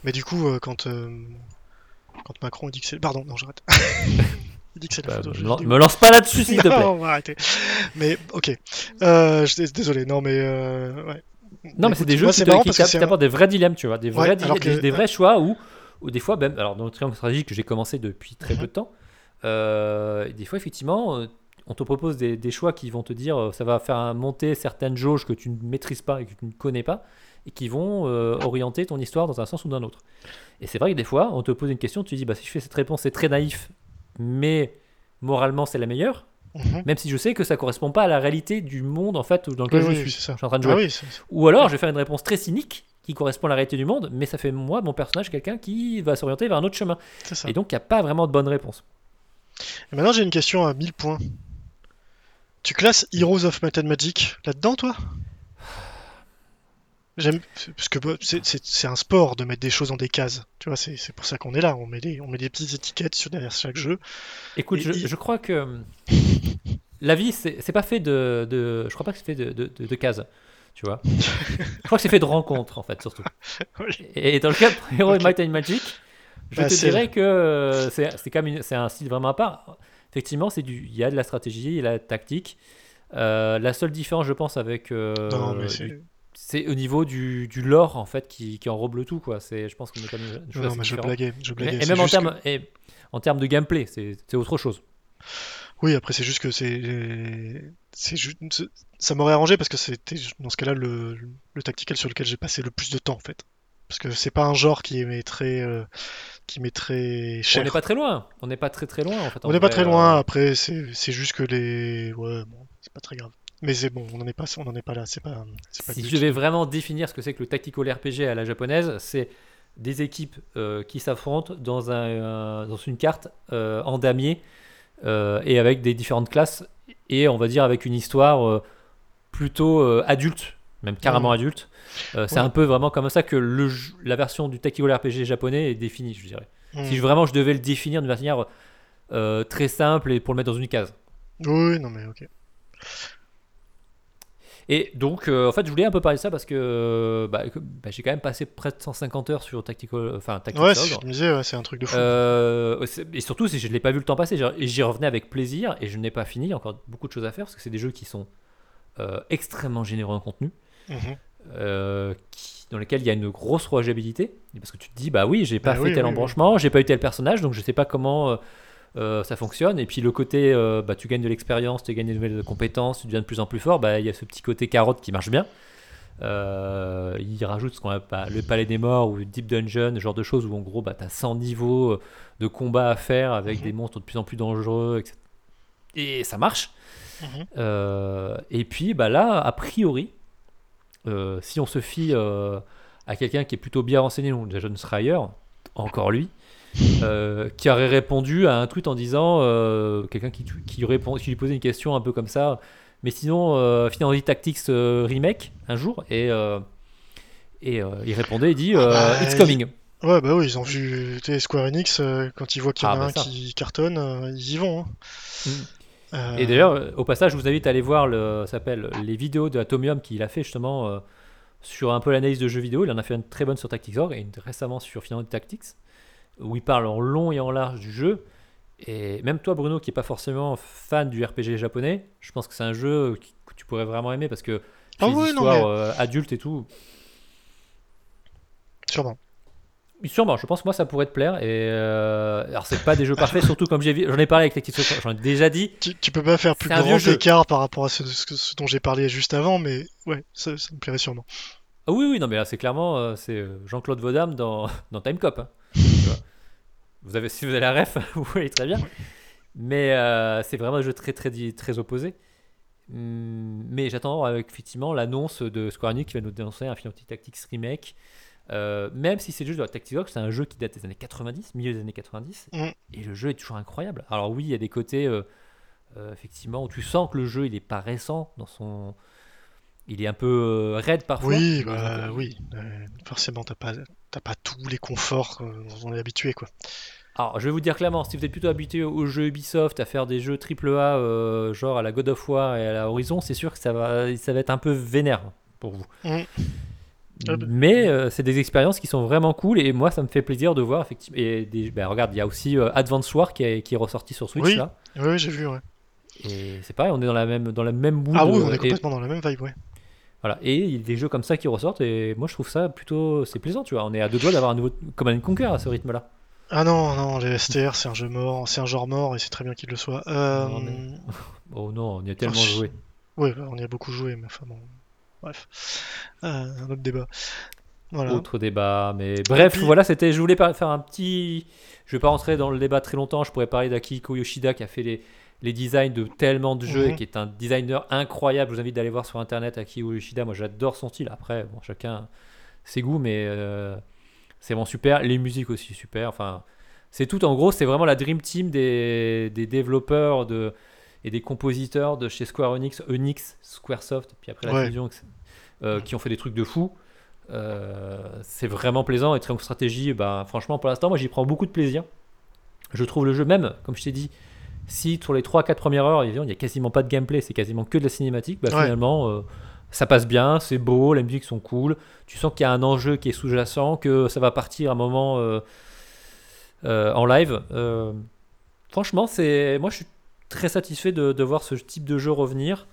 Mais du coup, euh, quand euh, quand Macron dit que c'est. Pardon, non, j'arrête. Il dit que c'est la Bah, faute aux me, lan- me lance pas là-dessus, s'il te plaît. Non, on va arrêter. Mais ok. Euh, je- désolé, non, mais euh, ouais. Non, mais c'est des jeux qui t'apportent des vrais dilemmes, tu vois, des vrais, Ouais, dile- alors que- des, des vrais choix où, où des fois, même, alors dans le triangle stratégique que j'ai commencé depuis très Mhm. peu de temps, euh, des fois, effectivement, euh, on te propose des, des choix qui vont te dire euh, ça va faire monter certaines jauges que tu ne maîtrises pas et que tu ne connais pas et qui vont euh, orienter ton histoire dans un sens ou dans un autre. Et c'est vrai que des fois, on te pose une question, tu dis bah, si je fais cette réponse, c'est très naïf, mais moralement, c'est la meilleure. Mhm. Même si je sais que ça correspond pas à la réalité du monde en fait dans lequel Oui, je oui, suis. Je suis en train de jouer. Ah oui, c'est- Ou alors je vais faire une réponse très cynique qui correspond à la réalité du monde, mais ça fait moi, mon personnage, quelqu'un qui va s'orienter vers un autre chemin. Et donc il n'y a pas vraiment de bonne réponse. Et maintenant, j'ai une question à 1000 points. Tu classes Heroes of Might and Magic là-dedans, toi? J'aime parce que bah, c'est- un sport de mettre des choses dans des cases. Tu vois, c'est pour ça qu'on est là. On met des on met des petites étiquettes sur derrière chaque jeu. Écoute, Et je, crois que la vie, c'est pas fait de, de- Je crois pas que c'est fait de, de, cases. Tu vois Je crois que c'est fait de rencontres, en fait, surtout. Oui. Et dans le cas de Hero Ok. Might and Magic, je Bah, te dirais que euh, c'est quand même c'est un style vraiment à part. Effectivement, c'est du, il y a de la stratégie, il y a de la tactique. Euh, la seule différence, je pense, avec euh, c'est au niveau du, du lore en fait qui, qui enrobe le tout quoi. C'est, je pense qu'on est quand même une chose non, assez mais je blaguais, je Et, blaguais. et même en termes, et en termes de gameplay, c'est, autre chose. Oui, après c'est juste que c'est- ça m'aurait arrangé parce que c'était dans ce cas-là le le tactical sur lequel j'ai passé le plus de temps en fait. Parce que c'est pas un genre qui m'est très euh, qui très On cher. n'est pas très loin. On n'est pas très très loin en fait. en On n'est pas très loin, euh, après c'est juste que les ouais bon, c'est pas très grave. Mais c'est bon, on n'en est pas on en est pas là, c'est pas pas si je devais vraiment définir ce que c'est que le tactical RPG à la japonaise, c'est des équipes euh, qui s'affrontent dans, un, dans une carte euh, en damier euh, et avec des différentes classes et on va dire avec une histoire plutôt adulte, même carrément adulte. Euh, c'est Ouais. un peu vraiment comme ça que le, la version du tactical RPG japonais est définie, je dirais. Hmm. Si vraiment je devais le définir d'une manière euh, très simple et pour le mettre dans une case. Oui, non mais ok. Et donc, euh, en fait, je voulais un peu parler de ça parce que bah, bah, j'ai quand même passé près de 150 heures sur Tactical, enfin, Tactics Ouais, disais, ouais, c'est un truc de fou. Euh, et surtout, si je ne l'ai pas vu le temps passer, j'y- revenais avec plaisir et je n'ai pas fini. Encore beaucoup de choses à faire parce que c'est des jeux qui sont euh, extrêmement généreux en contenu, Euh, qui- dans lesquels il y a une grosse rejouabilité. Parce que tu te dis, bah oui, j'ai pas Bah fait oui, tel oui, oui. embranchement, j'ai pas eu tel personnage, donc je sais pas comment euh, euh, ça fonctionne. Et puis le côté, euh, bah, tu gagnes de l'expérience, tu gagnes des nouvelles compétences, tu deviens de plus en plus fort, bah, il y a ce petit côté carotte qui marche bien. Il rajoute ce qu'on appelle le palais des morts ou Deep Dungeon, ce genre de choses où en gros bah, tu as 100 niveaux de combat à faire avec Mhm. des monstres de plus en plus dangereux, etc. Et ça marche. Mhm. Euh, et puis bah là, a priori, euh, si on se fie euh, à quelqu'un qui est plutôt bien renseigné, donc déjà John Schreier, encore lui, euh, qui aurait répondu à un tweet en disant quelqu'un qui, qui, répond, qui lui posait une question un peu comme ça, mais sinon Final Tactics remake un jour et et il répondait, il dit Ah bah, It's coming. Ouais, bah oui, ils ont vu Square Enix, quand ils voient qu'il y en Ah, a bah un ça. qui cartonne, ils y vont. hein. Mm. Euh, Et d'ailleurs, euh, au passage, je vous invite à aller voir le, s'appelle les vidéos de Atomium qu'il a fait justement euh, sur un peu l'analyse de jeux vidéo. Il en a fait une très bonne sur Tactics Org et une récemment sur Final Tactics, où il parle en long et en large du jeu. Et même toi, Bruno, qui est pas forcément fan du RPG japonais, je pense que c'est un jeu que tu pourrais vraiment aimer parce que Ah c'est oui, histoires mais- euh, adultes et tout. Sûrement. Sûrement, je pense que moi ça pourrait te plaire. Et euh, alors c'est pas des jeux parfaits, surtout comme j'ai j'en ai parlé avec Tactics j'en ai déjà dit. Tu, tu peux pas faire plus grand écart par rapport à ce, dont j'ai parlé juste avant, mais ouais, ça, ça me plairait sûrement. Ah oui, oui, non, mais là, c'est clairement euh, c'est euh, Jean-Claude Vodam dans, dans Time Cop. hein. Vous avez, si vous avez la ref, vous voyez très bien. Mais euh, c'est vraiment un jeu très, très, opposé. Hum, Mais j'attends avec effectivement l'annonce de Square Enix qui va nous dénoncer un Final Tactics Remake. Euh, même si c'est juste de la Tactics c'est un jeu qui date des années 90, milieu des années 90. Mm. Et le jeu est toujours incroyable. Alors oui, il y a des côtés, euh, euh, effectivement, où tu sens que le jeu, il est pas récent dans son... Il est un peu raide parfois. Oui, bah oui. forcément, t'as pas, t'as pas tous les conforts dont on est habitué, quoi. Alors, je vais vous dire clairement, si vous êtes plutôt habitué aux jeux Ubisoft, à faire des jeux AAA, euh, genre à la God of War et à la Horizon, c'est sûr que ça va, ça va être un peu vénère pour vous. Mm. Ah bah. Mais euh, c'est des expériences qui sont vraiment cool et moi ça me fait plaisir de voir effectivement. Et des, ben, regarde, il y a aussi euh, Advance War qui est, qui est ressorti sur Switch Oui. là. Oui, j'ai vu, ouais. Et c'est pareil, on est dans la même, dans la même boule. Ah oui, on euh, est et- complètement dans la même vibe, ouais. Voilà, et il y a des jeux comme ça qui ressortent, et moi je trouve ça plutôt. C'est plaisant, tu vois. On est à deux doigts d'avoir un nouveau Command Conquer à ce rythme-là. Ah non, non, les STR, c'est un jeu mort, c'est un genre mort, et c'est très bien qu'il le soit. Euh... Non, mais- Oh non, on y a tellement joué. Bah, on y a beaucoup joué, mais enfin bon. Bref. Euh, un autre débat. Voilà. Autre débat, mais bref, puis- voilà, c'était. Je voulais faire un petit. Je vais pas rentrer dans le débat très longtemps. Je pourrais parler d'Akihiko Yoshida qui a fait les, les designs de tellement de jeux et Mhm. qui est un designer incroyable. Je vous invite d'aller voir sur internet Akihiko Yoshida. Moi, j'adore son style. Après, bon, chacun ses goûts, mais euh, c'est vraiment super. Les musiques aussi super. Enfin, c'est tout. En gros, c'est vraiment la dream team des, des développeurs de et des compositeurs de chez Square Enix, Enix, Squaresoft, puis après la Ouais. fusion, euh, qui ont fait des trucs de fou. Euh, c'est vraiment plaisant et Triangle Stratégie, bah, franchement, pour l'instant, moi j'y prends beaucoup de plaisir. Je trouve le jeu, même, comme je t'ai dit, si sur les 3-4 premières heures, il n'y a quasiment pas de gameplay, c'est quasiment que de la cinématique, bah, Ouais. finalement, euh, ça passe bien, c'est beau, les musiques sont cool. Tu sens qu'il y a un enjeu qui est sous-jacent, que ça va partir à un moment en live. Franchement, c'est moi je suis très satisfait de, de voir ce type de jeu revenir.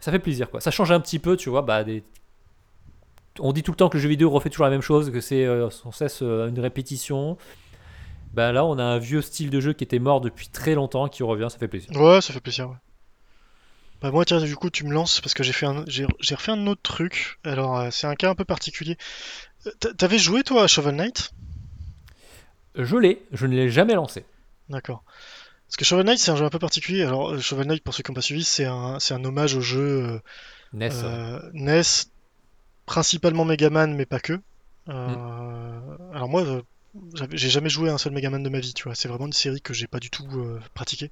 Ça fait plaisir, quoi. Ça change un petit peu, tu vois. Bah, des... On dit tout le temps que le jeu vidéo refait toujours la même chose, que c'est euh, sans cesse euh, une répétition. Bah là, on a un vieux style de jeu qui était mort depuis très longtemps qui revient, ça fait plaisir. Ouais, ça fait plaisir, ouais. Bah moi, tiens, du coup, tu me lances parce que j'ai fait un... j'ai refait un autre truc. Alors, euh, c'est un cas un peu particulier. T'a- T'avais joué, toi, à Shovel Knight? Je l'ai, je ne l'ai jamais lancé. D'accord. Parce que Shovel Knight, c'est un jeu un peu particulier. Alors, euh, Shovel Knight, pour ceux qui n'ont pas suivi, c'est un, un hommage au jeu euh, NES. ouais. euh, NES, principalement Megaman, mais pas que. Mm. Alors moi, j'ai jamais joué à un seul Megaman de ma vie, tu vois. C'est vraiment une série que j'ai pas du tout euh, pratiquée.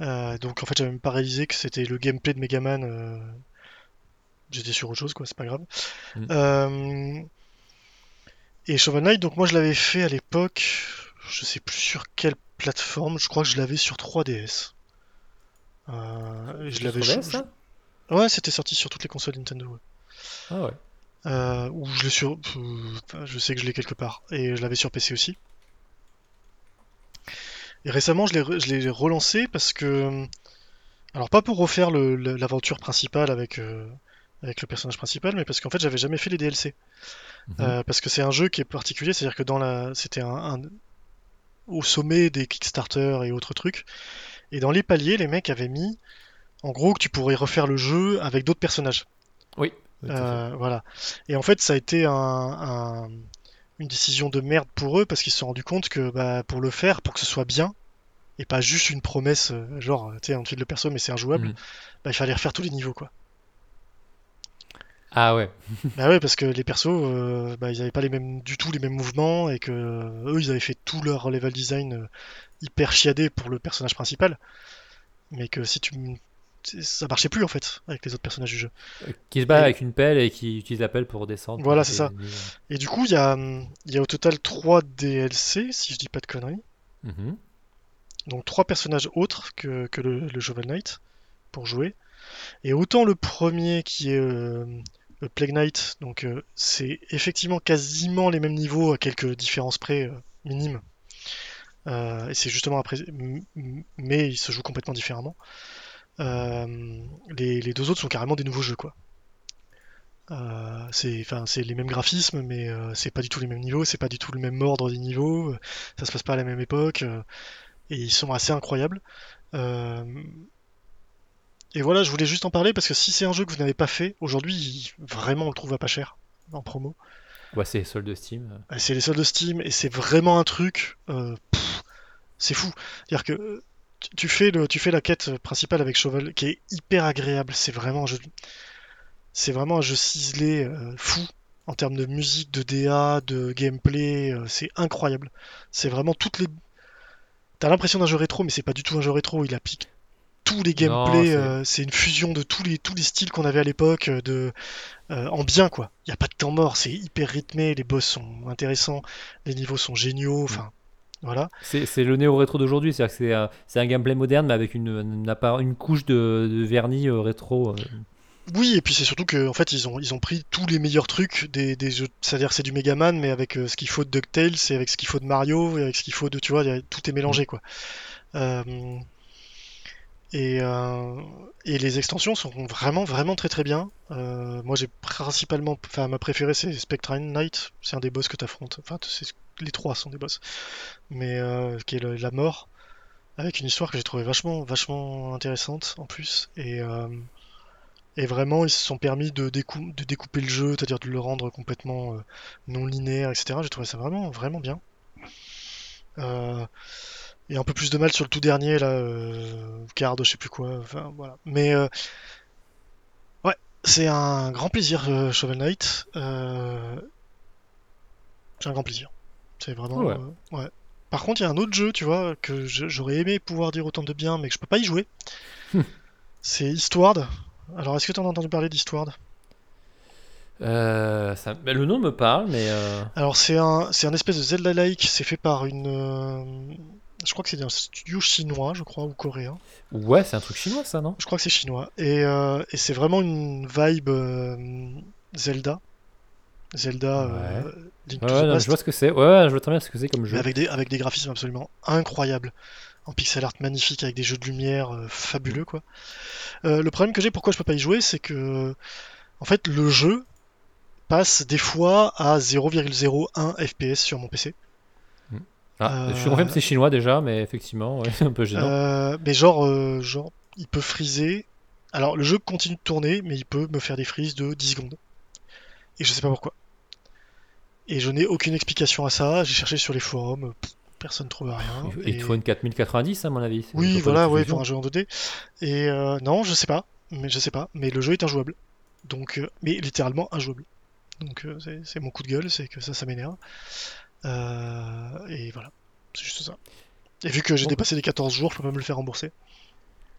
Euh, donc en fait, j'avais même pas réalisé que c'était le gameplay de Megaman. euh, J'étais sur autre chose, quoi, c'est pas grave. Mm. Et Shovel Knight, donc moi je l'avais fait à l'époque, je sais plus sur quelle plateforme, je crois que je l'avais sur 3DS. Euh, je l'avais Sur ça? Ouais, c'était sorti sur toutes les consoles Nintendo. ouais. Ah ouais. Euh, ou je l'ai sur. euh, je sais que je l'ai quelque part. Et je l'avais sur PC aussi. Et récemment, je l'ai relancé parce que. Alors, pas pour refaire l'aventure principale avec, euh, avec le personnage principal, mais parce qu'en fait, j'avais jamais fait les DLC. Mhm. Euh, parce que c'est un jeu qui est particulier, c'est-à-dire que dans la. C'était un, un- au sommet des Kickstarter et autres trucs. Et dans les paliers, les mecs avaient mis. En gros, que tu pourrais refaire le jeu avec d'autres personnages. Oui. Euh, voilà. Et en fait, ça a été un, un- une décision de merde pour eux parce qu'ils se sont rendus compte que bah, pour le faire, pour que ce soit bien, et pas juste une promesse, euh, genre, tu sais, on te file le perso mais c'est injouable, Mhm. bah, il fallait refaire tous les niveaux, quoi. Ah ouais. Bah ouais, parce que les persos, euh, bah, ils avaient pas les mêmes, du tout les mêmes mouvements et que euh, eux, ils avaient fait tout leur level design euh, hyper chiadé pour le personnage principal, mais que si tu ça marchait plus en fait avec les autres personnages du jeu. Qui se bat Et- avec une pelle et qui utilise la pelle pour descendre. Voilà, c'est ça. les. Et du coup, il y a, y a au total 3 DLC, si je dis pas de conneries. Mhm. Donc trois personnages autres que, que le, le Knight pour jouer. Et autant le premier qui est euh, Plague Knight, donc euh, c'est effectivement quasiment les mêmes niveaux à quelques différences près euh, minimes. Euh, et c'est justement après, mais il se joue complètement différemment. Euh, les, deux autres sont carrément des nouveaux jeux quoi. Euh, c'est les mêmes graphismes mais euh, c'est pas du tout les mêmes niveaux, c'est pas du tout le même ordre des niveaux, euh, ça se passe pas à la même époque. euh, et ils sont assez incroyables. Et voilà, je voulais juste en parler parce que si c'est un jeu que vous n'avez pas fait, aujourd'hui, vraiment on le trouve à pas cher en promo. Ouais, c'est solde de Steam. Euh, C'est les soldes de Steam et c'est vraiment un truc, euh, c'est fou. C'est-à-dire que tu- fais le, tu fais la quête principale avec Shovel qui est hyper agréable. C'est vraiment un jeu, c'est vraiment un jeu ciselé, euh, fou en termes de musique, de DA, de gameplay. euh, c'est incroyable. C'est vraiment toutes les. T'as l'impression d'un jeu rétro, mais c'est pas du tout un jeu rétro. Il applique tous les gameplays. c'est- euh, c'est une fusion de tous les tous les styles qu'on avait à l'époque, euh, de euh, en bien quoi. Il y a pas de temps mort. C'est hyper rythmé. Les boss sont intéressants. Les niveaux sont géniaux. Enfin, voilà. C'est le néo-rétro d'aujourd'hui, c'est-à-dire que c'est c'est un gameplay moderne mais avec une, une, couche de, de vernis rétro. Oui, et puis c'est surtout que en fait ils ont ils ont pris tous les meilleurs trucs des, des jeux, c'est-à-dire c'est du Megaman mais avec euh, ce qu'il faut de DuckTales, c'est avec ce qu'il faut de Mario, et avec ce qu'il faut de tu vois, a- tout est mélangé quoi. Euh, et, euh, et les extensions sont vraiment vraiment très très bien. Euh, moi j'ai principalement, enfin ma préférée c'est Spectrine Knight, c'est un des boss que tu affrontes. Enfin les trois sont des boss, mais euh, qui est le- la mort avec une histoire que j'ai trouvé vachement vachement intéressante en plus et vraiment, ils se sont permis de, décou- de découper le jeu, c'est-à-dire de le rendre complètement non linéaire, etc. J'ai trouvé ça vraiment, vraiment bien. Et un peu plus de mal sur le tout dernier, là, euh, garde, je sais plus quoi, enfin voilà. Mais euh, ouais, c'est un grand plaisir, euh, Shovel Knight. Euh, c'est un grand plaisir. C'est vraiment. Ouais. euh, ouais. Par contre, il y a un autre jeu, tu vois, que j'aurais aimé pouvoir dire autant de bien, mais que je peux pas y jouer. c'est Eastward. Alors, est-ce que tu en as entendu parler d'Eastward? Euh, ça- le nom me parle, mais euh, Alors c'est un, c'est un espèce de Zelda-like, c'est fait par une... je crois que c'est un studio chinois, je crois, ou coréen. ouais, c'est un truc chinois, ça, non? Je crois que c'est chinois. Et, euh, et c'est vraiment une vibe euh, Zelda. Zelda euh, Link Ouais, to ouais, the non, Past, je vois ce que c'est. Ouais, je vois très bien ce que c'est comme mais jeu. avec des, avec des graphismes absolument incroyables. En pixel art magnifique, avec des jeux de lumière euh, fabuleux, quoi. Euh, le problème que j'ai, pourquoi je peux pas y jouer, c'est que, en fait, le jeu passe des fois à 0,01 FPS sur mon PC. Ah, je suis Euh, confirme que c'est chinois déjà, mais effectivement, ouais, c'est un peu gênant. Euh, mais genre, euh, genre, il peut freezer. Alors, le jeu continue de tourner, mais il peut me faire des freezes de 10 secondes. Et je sais pas pourquoi. Et je n'ai aucune explication à ça. J'ai cherché sur les forums, pff, personne ne trouve rien. Il il Et- te faut une 4090 à mon avis. Oui, voilà, ouais, pour un jeu en 2D. Et euh, non, je sais pas. Mais je sais pas. Mais le jeu est injouable. Donc, euh, mais littéralement injouable. Donc, euh, c'est c'est mon coup de gueule, c'est que ça, ça m'énerve. Euh, et voilà, c'est juste ça. Et vu que j'ai dépassé les 14 jours, je peux pas me le faire rembourser.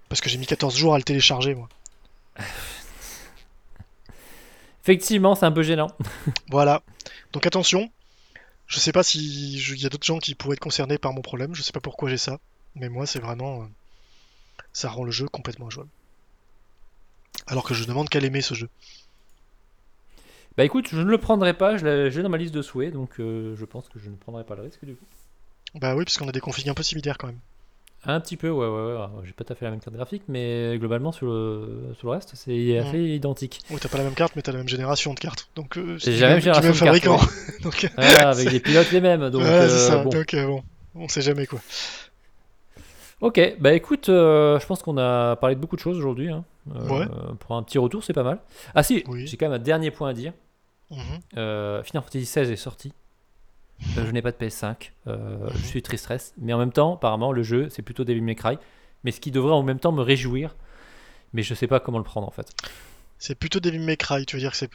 Parce que j'ai mis 14 jours à le télécharger, moi. Effectivement, c'est un peu gênant. Voilà. Donc attention. Je sais pas si il y a d'autres gens qui pourraient être concernés par mon problème. Je sais pas pourquoi j'ai ça. Mais moi, c'est vraiment. euh, ça rend le jeu complètement injouable. Alors que je demande qu'à l'aimer ce jeu. Bah écoute, je ne le prendrai pas, je l'ai j'ai dans ma liste de souhaits, donc euh, je pense que je ne prendrai pas le risque du coup. Bah oui, parce qu'on a des configs un peu similaires quand même. Un petit peu, ouais, ouais, ouais. J'ai pas tout à fait la même carte graphique, mais globalement sur le, sur le reste, c'est assez identique. Oui, t'as pas la même carte, mais t'as la même génération de cartes. Donc, euh, c'est la même du génération de cartes, fabricant. Donc, euh, Voilà, avec des pilotes les mêmes, donc voilà, c'est euh, ça. bon. Donc, bon, on sait jamais quoi. Ok, bah écoute, euh, je pense qu'on a parlé de beaucoup de choses aujourd'hui. hein. Euh, Ouais. Pour un petit retour, c'est pas mal. Ah si, Oui. j'ai quand même un dernier point à dire. Mhm. Euh, Final Fantasy XVI est sorti. Euh, je n'ai pas de PS5. Euh, je suis très stress. Mais en même temps, apparemment, le jeu, c'est plutôt Devil May Cry. Mais ce qui devrait en même temps me réjouir. Mais je sais pas comment le prendre en fait. C'est plutôt Devil May Cry, tu veux dire que c'est.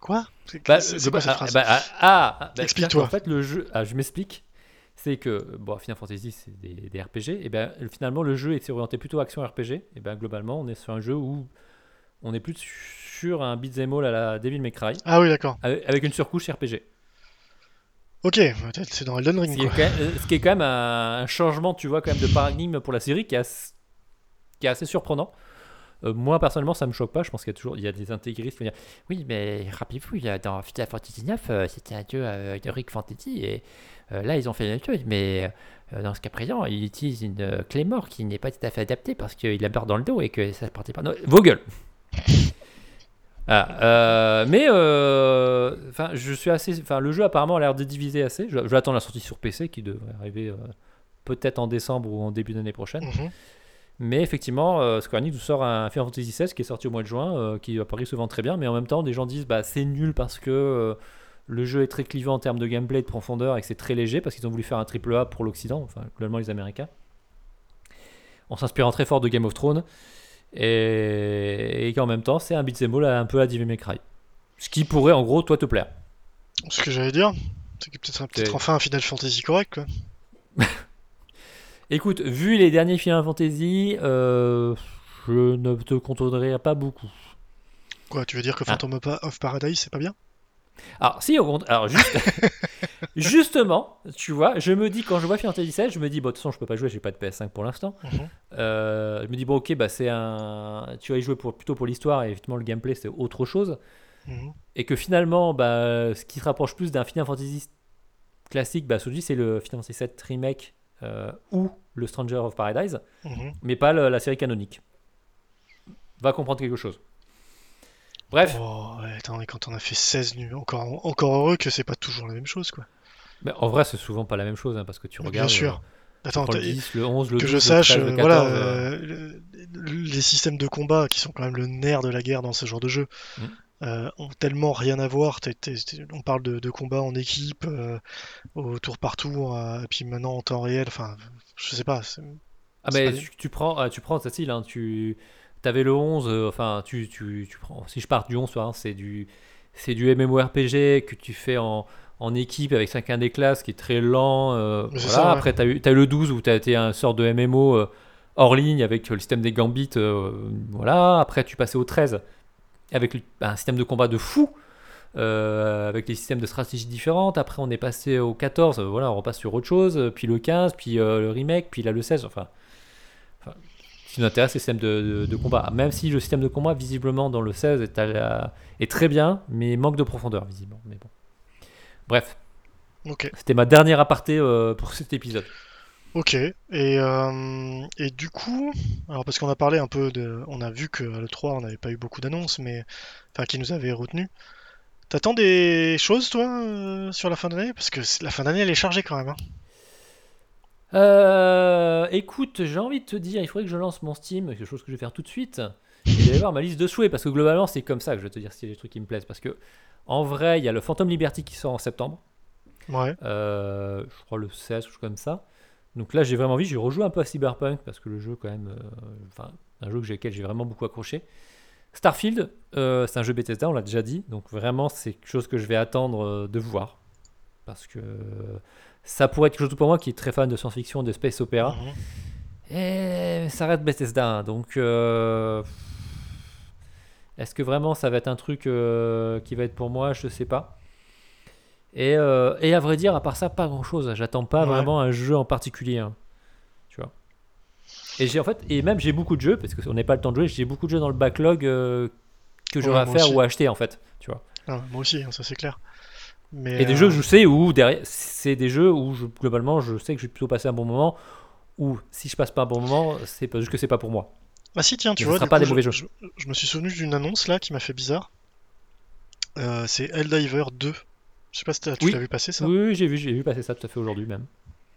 Quoi? C'est Bah, quoi bah, cette ah, phrase? bah, ah, ah, bah, Explique-toi. En fait, le jeu. Ah, je m'explique. C'est que bon, Final Fantasy, c'est des, des RPG. Et ben finalement, le jeu est orienté plutôt action RPG. Et ben globalement, on est sur un jeu où on est plus sur un beat'em all à la Devil May Cry Ah oui, d'accord. avec une surcouche RPG. Ok, peut-être c'est dans Elden Ce Ring qui, est quoi. quand même, euh, ce qui est quand même un, un changement, tu vois, quand même de paradigme pour la série qui est assez, qui est assez surprenant. Euh, moi, personnellement, ça me choque pas. Je pense qu'il y a toujours il y a des intégristes qui vont dire Oui, mais rappelez-vous, il dans Final Fantasy 9, c'était un jeu euh, de Rick Fantasy et euh, là, ils ont fait la même chose. Mais euh, dans ce cas présent, ils utilisent une euh, clé mort qui n'est pas tout à fait adaptée parce qu'il a beurre dans le dos et que ça ne partait pas. Non, vos gueules Ah, euh, mais euh, je suis assez. Enfin, le jeu apparemment a l'air de diviser assez. Je- J'attends la sortie sur PC qui devrait arriver euh, peut-être en décembre ou en début d'année prochaine. Mhm. Mais effectivement, Square Enix nous sort un Final Fantasy XVI qui est sorti au mois de juin, qui à Paris se vend très bien, mais en même temps, des gens disent bah c'est nul parce que le jeu est très clivant en termes de gameplay, de profondeur et que c'est très léger parce qu'ils ont voulu faire un triple A pour l'Occident, enfin globalement les Américains, en s'inspirant très fort de Game of Thrones et, et qu'en même temps c'est un beat'em all un peu à Devil May Cry. Ce qui pourrait en gros toi te plaire. Ce que j'allais dire, c'est que peut-être enfin un Final Fantasy correct quoi. Écoute, vu les derniers Final Fantasy, euh, je ne te contredirai pas beaucoup. Quoi, tu veux dire que Ah. Phantom of Pa- of Paradise c'est pas bien? Alors, si, au contraire. Alors, juste... justement, tu vois, je me dis, quand je vois Final Fantasy XVI, je me dis, bon, de toute façon, je peux pas jouer, j'ai pas de PS5 pour l'instant. Mhm. Euh, je me dis, bon, ok, bah, c'est un. Tu vas y jouer pour, plutôt pour l'histoire, et effectivement, le gameplay, c'est autre chose. Mhm. Et que finalement, bah, ce qui se rapproche plus d'un Final Fantasy classique, bah, c'est le Final Fantasy VII Remake euh, ou le Stranger of Paradise, Mhm. mais pas le- la série canonique. Va comprendre quelque chose. Bref, Oh, ouais, attends, et quand on a fait 16 nuls, encore, encore heureux que c'est pas toujours la même chose, quoi. mais en vrai, c'est souvent pas la même chose, hein, parce que tu Bien regardes. sûr. euh, Attends, le t'as- 10, le 11, le que 12, je le sache, 13, le euh, 14. voilà, euh, euh, le- les systèmes de combat qui sont quand même le nerf de la guerre dans ce genre de jeu Mm. euh, ont tellement rien à voir. T'es- t'es- t'es- on parle de, de combat en équipe, euh, au tour par tour, euh, et puis maintenant en temps réel. Enfin, je sais pas. c'est- Ah C'est mais pas- tu, tu prends, ah, tu prends Cécile, hein, tu avais le 11, euh, enfin tu, tu, tu prends, si je pars du 11, hein, c'est du, c'est du MMORPG que tu fais en, en équipe avec chacun des classes qui est très lent. euh, voilà. ça, ouais. Après tu as, eu t'as eu le 12 où tu as été un sort de MMO euh, hors ligne avec le système des gambits. voilà. Après tu passais au 13 avec le- un système de combat de fou. euh, avec des systèmes de stratégie différentes. Après, on est passé au 14, euh, voilà, on repasse sur autre chose. Puis le 15, puis euh, le remake, puis là le 16. Enfin, qui nous intéresse, c'est le système de, de- de combat. Même si le système de combat, visiblement, dans le 16 est, à la- est très bien, mais manque de profondeur, visiblement. Mais bon. Bref, Ok, c'était ma dernière aparté euh, pour cet épisode. ok. Et, euh, et du coup, alors parce qu'on a parlé un peu de, on a vu que à l'E3 on n'avait pas eu beaucoup d'annonces, mais enfin qui nous avaient retenu. T'attends des choses toi euh, sur la fin d'année? Parce que la fin d'année elle est chargée quand même. hein. Euh, écoute, j'ai envie de te dire, il faudrait que je lance mon Steam, quelque chose que je vais faire tout de suite. Et d'aller voir ma liste de souhaits, parce que globalement, c'est comme ça que je vais te dire s'il y a des trucs qui me plaisent. Parce que, en vrai, il y a le Phantom Liberty qui sort en septembre. Ouais. Euh, je crois le 16 ou comme ça. Donc là, j'ai vraiment envie. J'ai rejoué un peu à Cyberpunk parce que le jeu, quand même, euh, enfin, un jeu auquel j'ai vraiment beaucoup accroché. Starfield, c'est un jeu Bethesda, on l'a déjà dit. Donc vraiment, c'est quelque chose que je vais attendre de voir. Parce que ça pourrait être quelque chose pour moi qui est très fan de science-fiction, de space opéra. Mhm. Et ça reste Bethesda. hein. Donc, euh, est-ce que vraiment ça va être un truc euh, qui va être pour moi? Je sais pas. Et, euh, et à vrai dire, à part ça, pas grand chose. J'attends pas Ouais. vraiment un jeu en particulier. hein. Tu vois. Et j'ai en fait, et même j'ai beaucoup de jeux, parce qu'on n'est pas le temps de jouer, j'ai beaucoup de jeux dans le backlog que j'aurai Ouais, à faire aussi. ou à acheter en fait. Tu vois. Ah, moi aussi, hein, ça c'est clair. Mais Et des euh, jeux, je sais où derrière, c'est des jeux où je- globalement, je sais que je vais plutôt passer un bon moment. Ou si je passe pas un bon moment, c'est juste que c'est pas pour moi. Ah si, tiens, tu vois, pas coup, des je, mauvais jeux. je- je me suis souvenu d'une annonce là qui m'a fait bizarre. Euh, c'est Helldiver 2. Je sais pas si tu Oui. l'as vu passer ça. Oui, oui, j'ai vu, j'ai vu passer ça tout à fait aujourd'hui même.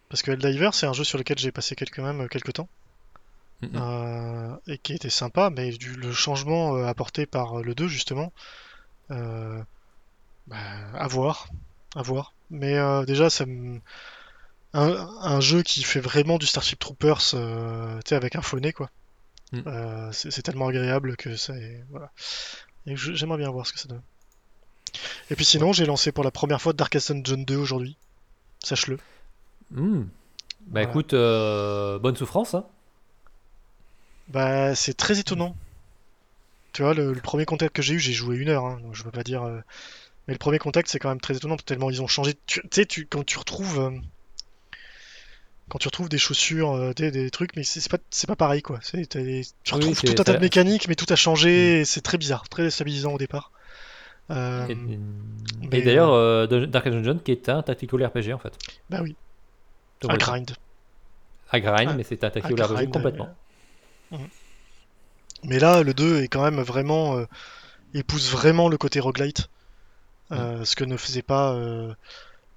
Parce que Helldiver, c'est un jeu sur lequel j'ai passé quelques, même, quelques temps. Euh, et qui était sympa, mais du, le changement euh, apporté par euh, le 2, justement, euh, bah, à voir. À voir. Mais euh, déjà, ça me... un, un jeu qui fait vraiment du Starship Troopers, euh, tu sais, avec un phoné, quoi. Mm. Euh, c'est tellement agréable que ça Voilà. J'aimerais bien voir ce que ça donne. Et puis sinon, j'ai lancé pour la première fois Darkest Dungeon 2 aujourd'hui. Sache-le. Hmm. Bah Voilà. écoute, bonne souffrance. Hein. Bah, c'est très étonnant. Tu vois, le, le premier contact que j'ai eu, j'ai joué une heure, hein, donc je peux pas dire. Mais le premier contact, c'est quand même très étonnant, tellement ils ont changé. Tu sais, tu, quand tu retrouves. euh, Quand tu retrouves des chaussures, euh, des, des trucs, mais c'est pas, pas pareil, quoi. Tu retrouves tout un tas de mécaniques, mais tout a changé, et c'est très bizarre, très déstabilisant au départ. Euh, Et, mais, et d'ailleurs, Dark Dungeon qui est un tactical RPG en fait. Bah oui, Donc, à grind. À grind, À- mais c'est un tactical RPG complètement. mhm. Mais là, le 2 est quand même vraiment. euh, épouse vraiment le côté roguelite. Euh, Ce que ne faisait pas euh,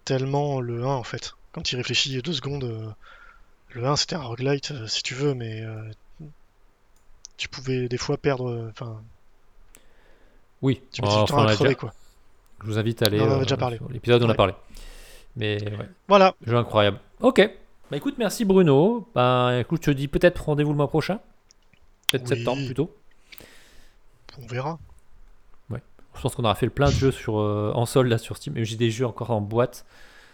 tellement le 1 en fait. Quand il réfléchit deux secondes, euh, le 1 c'était un roguelite si tu veux, mais tu pouvais des fois perdre. Enfin, Oui, tu mettais Enfin, du temps à crever déjà- quoi. je vous invite à aller On déjà parlé. l'épisode on a parlé. Mais ouais, Voilà, jeu incroyable. Ok, bah écoute, merci Bruno. Bah écoute, je te dis peut-être rendez-vous le mois prochain. Peut-être Oui. septembre plutôt. on verra. Je pense qu'on aura fait le plein de jeux sur, euh, en solde là sur Steam. Et j'ai des jeux encore en boîte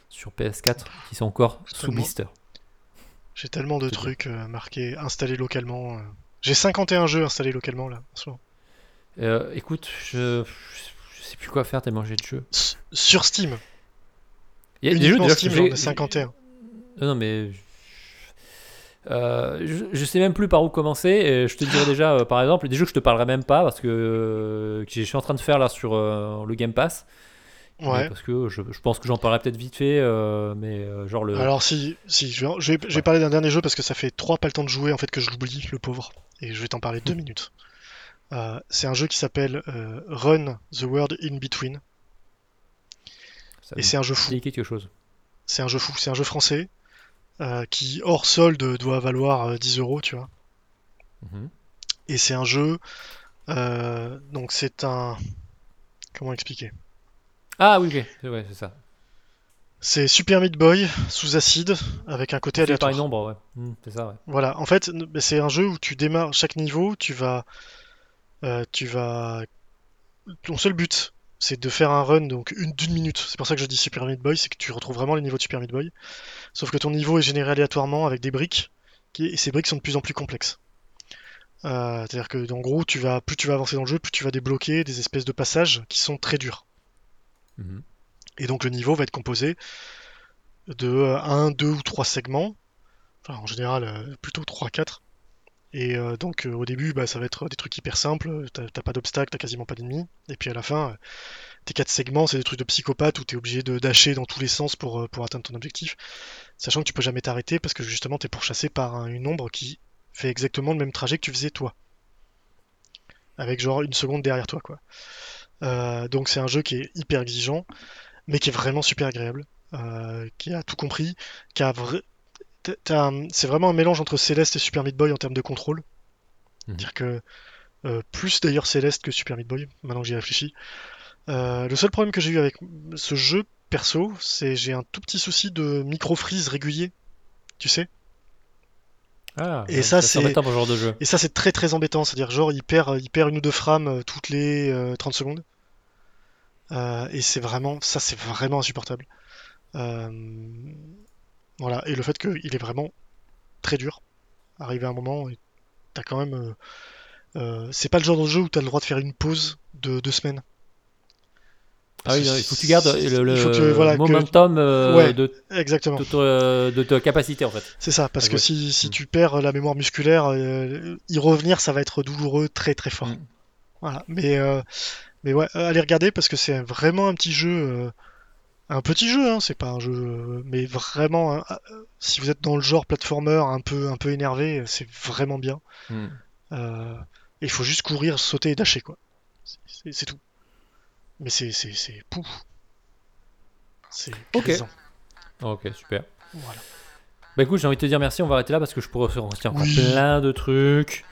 sur PS4 qui sont encore sous Tellement. blister. J'ai tellement de trucs euh, marqués, installés localement. euh. J'ai 51 jeux installés localement là en ce moment. Euh, écoute, je, je sais plus quoi faire tellement j'ai de jeux. S- Sur Steam. Il y a des jeux déjà Steam, que ai 51. Non, non, mais. Euh, je, je sais même plus par où commencer. Et je te dirais déjà, euh, par exemple, des jeux que je te parlerai même pas parce que, euh, que je suis en train de faire là sur le Game Pass. Ouais. Parce que je, je pense que j'en parlerai peut-être vite fait, mais genre le. Alors si, si je vais, je vais, je vais parler d'un dernier jeu parce que ça fait trois pas le temps de jouer en fait que je l'oublie, le pauvre. Et je vais t'en parler deux minutes. C'est un jeu qui s'appelle Run the World in Between. ça Et c'est un jeu fou. quelque chose. C'est un jeu fou. C'est un jeu français euh, qui hors solde doit valoir euh, 10 euros, tu vois. Mhm. Et c'est un jeu. euh, donc c'est un. Comment expliquer? Ah oui, ok, c'est ouais, c'est ça. C'est Super Meat Boy sous acide avec un côté par aléatoire. une nombre, ouais. Mhm, c'est ça, ouais. Voilà, en fait, c'est un jeu où tu démarres chaque niveau, tu vas, euh, tu vas, ton seul but, c'est de faire un run donc une d'une minute. C'est pour ça que je dis Super Meat Boy, c'est que tu retrouves vraiment les niveaux de Super Meat Boy. Sauf que ton niveau est généré aléatoirement avec des briques, qui, et ces briques sont de plus en plus complexes. Euh, c'est-à-dire que, en gros, tu vas, plus tu vas avancer dans le jeu, plus tu vas débloquer des espèces de passages qui sont très durs. Mhm. Et donc le niveau va être composé de euh, un, deux ou trois segments. Enfin, en général, euh, plutôt 3-4. Et euh, donc euh, au début, bah, ça va être des trucs hyper simples. T'as pas d'obstacles, t'as quasiment pas d'ennemis. Et puis à la fin, euh, tes quatre segments, c'est des trucs de psychopathe où t'es obligé de dasher dans tous les sens pour, pour atteindre ton objectif. Sachant que tu peux jamais t'arrêter parce que justement t'es pourchassé par un- une ombre qui fait exactement le même trajet que tu faisais toi. Avec genre une seconde derrière toi, quoi. Donc c'est un jeu qui est hyper exigeant, mais qui est vraiment super agréable, qui a tout compris, qui a c'est vraiment un mélange entre Céleste et Super Meat Boy en termes de contrôle. Mhm. C'est-à-dire que euh, plus d'ailleurs Céleste que Super Meat Boy, maintenant que j'y réfléchis. Euh, le seul problème que j'ai eu avec ce jeu perso, c'est j'ai un tout petit souci de micro-freeze régulier, tu sais? Ah, Et ça, c'est embêtant pour ce genre de jeu. Et ça, c'est très très embêtant. C'est-à-dire, genre, il perd, il perd une ou deux frames euh, toutes les euh, 30 secondes. Et c'est vraiment, ça, c'est vraiment insupportable. Euh, voilà. Et le fait qu'il est vraiment très dur. Arrivé à un moment, t'as quand même. euh, euh, c'est pas le genre de jeu où t'as le droit de faire une pause de deux semaines. Ah oui, il faut que tu gardes le, le Il faut que, voilà, que- momentum euh, Ouais. de, Exactement. de, ta- de ta capacité en fait. C'est ça, parce Ah, que ouais. si, si Mm. tu perds la mémoire musculaire, euh, y revenir, ça va être douloureux très très fort. Mm. Voilà. Mais, euh, mais ouais, allez regarder parce que c'est vraiment un petit jeu, un petit jeu, hein, c'est pas un jeu, euh, mais vraiment, hein, euh, si vous êtes dans le genre platformer un peu, un peu énervé, c'est vraiment bien. Mm. Euh, et il faut juste courir, sauter et dasher quoi. C'est- tout. Mais c'est pouf. C'est Ok. Ok, super. Voilà. Bah écoute, j'ai envie de te dire merci, on va arrêter là parce que je pourrais retirer encore Oui. plein de trucs.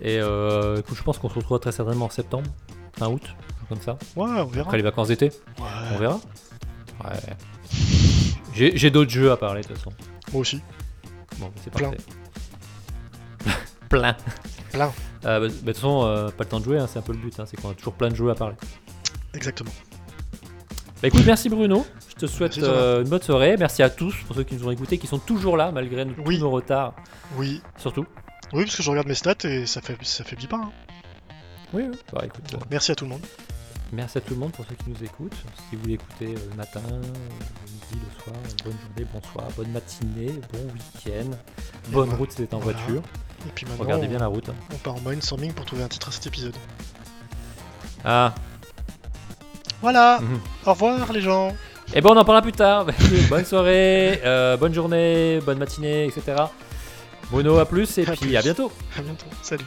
Et euh, écoute, je pense qu'on se retrouvera très certainement en septembre, fin août, comme ça, Ouais, on verra. après les vacances d'été. Ouais. On verra. Ouais. J'ai d'autres jeux à parler de toute façon. Moi aussi. Bon, c'est Plein. parfait. plein. Plein. Euh, bah, bah, de toute façon, euh, pas le temps de jouer, hein, c'est un peu le but, hein, c'est qu'on a toujours plein de jeux à parler. Exactement. Bah écoute, merci Bruno. Je te souhaite Merci, euh, une bonne soirée. Merci à tous pour ceux qui nous ont écoutés, qui sont toujours là malgré Oui. tous nos retards, Oui. surtout. Oui, parce que je regarde mes stats et ça fait ça faiblit pas. hein. Oui, oui. Bah écoute, Merci à tout le monde. Merci à tout le monde pour ceux qui nous écoutent. Si vous l'écoutez euh, le matin, euh, le midi, le soir, euh, bonne journée, bonsoir, bonne matinée, bon week-end, bonne route si vous êtes en voilà. voiture. Et puis maintenant, Regardez on, bien la route. on part en brainstorming pour trouver un titre à cet épisode. Ah, Voilà. mhm. Au revoir les gens. Et bon, on en parlera plus tard. bonne soirée, euh, bonne journée, bonne matinée, etc. Bruno, à plus et À puis plus. à bientôt. À bientôt. Salut.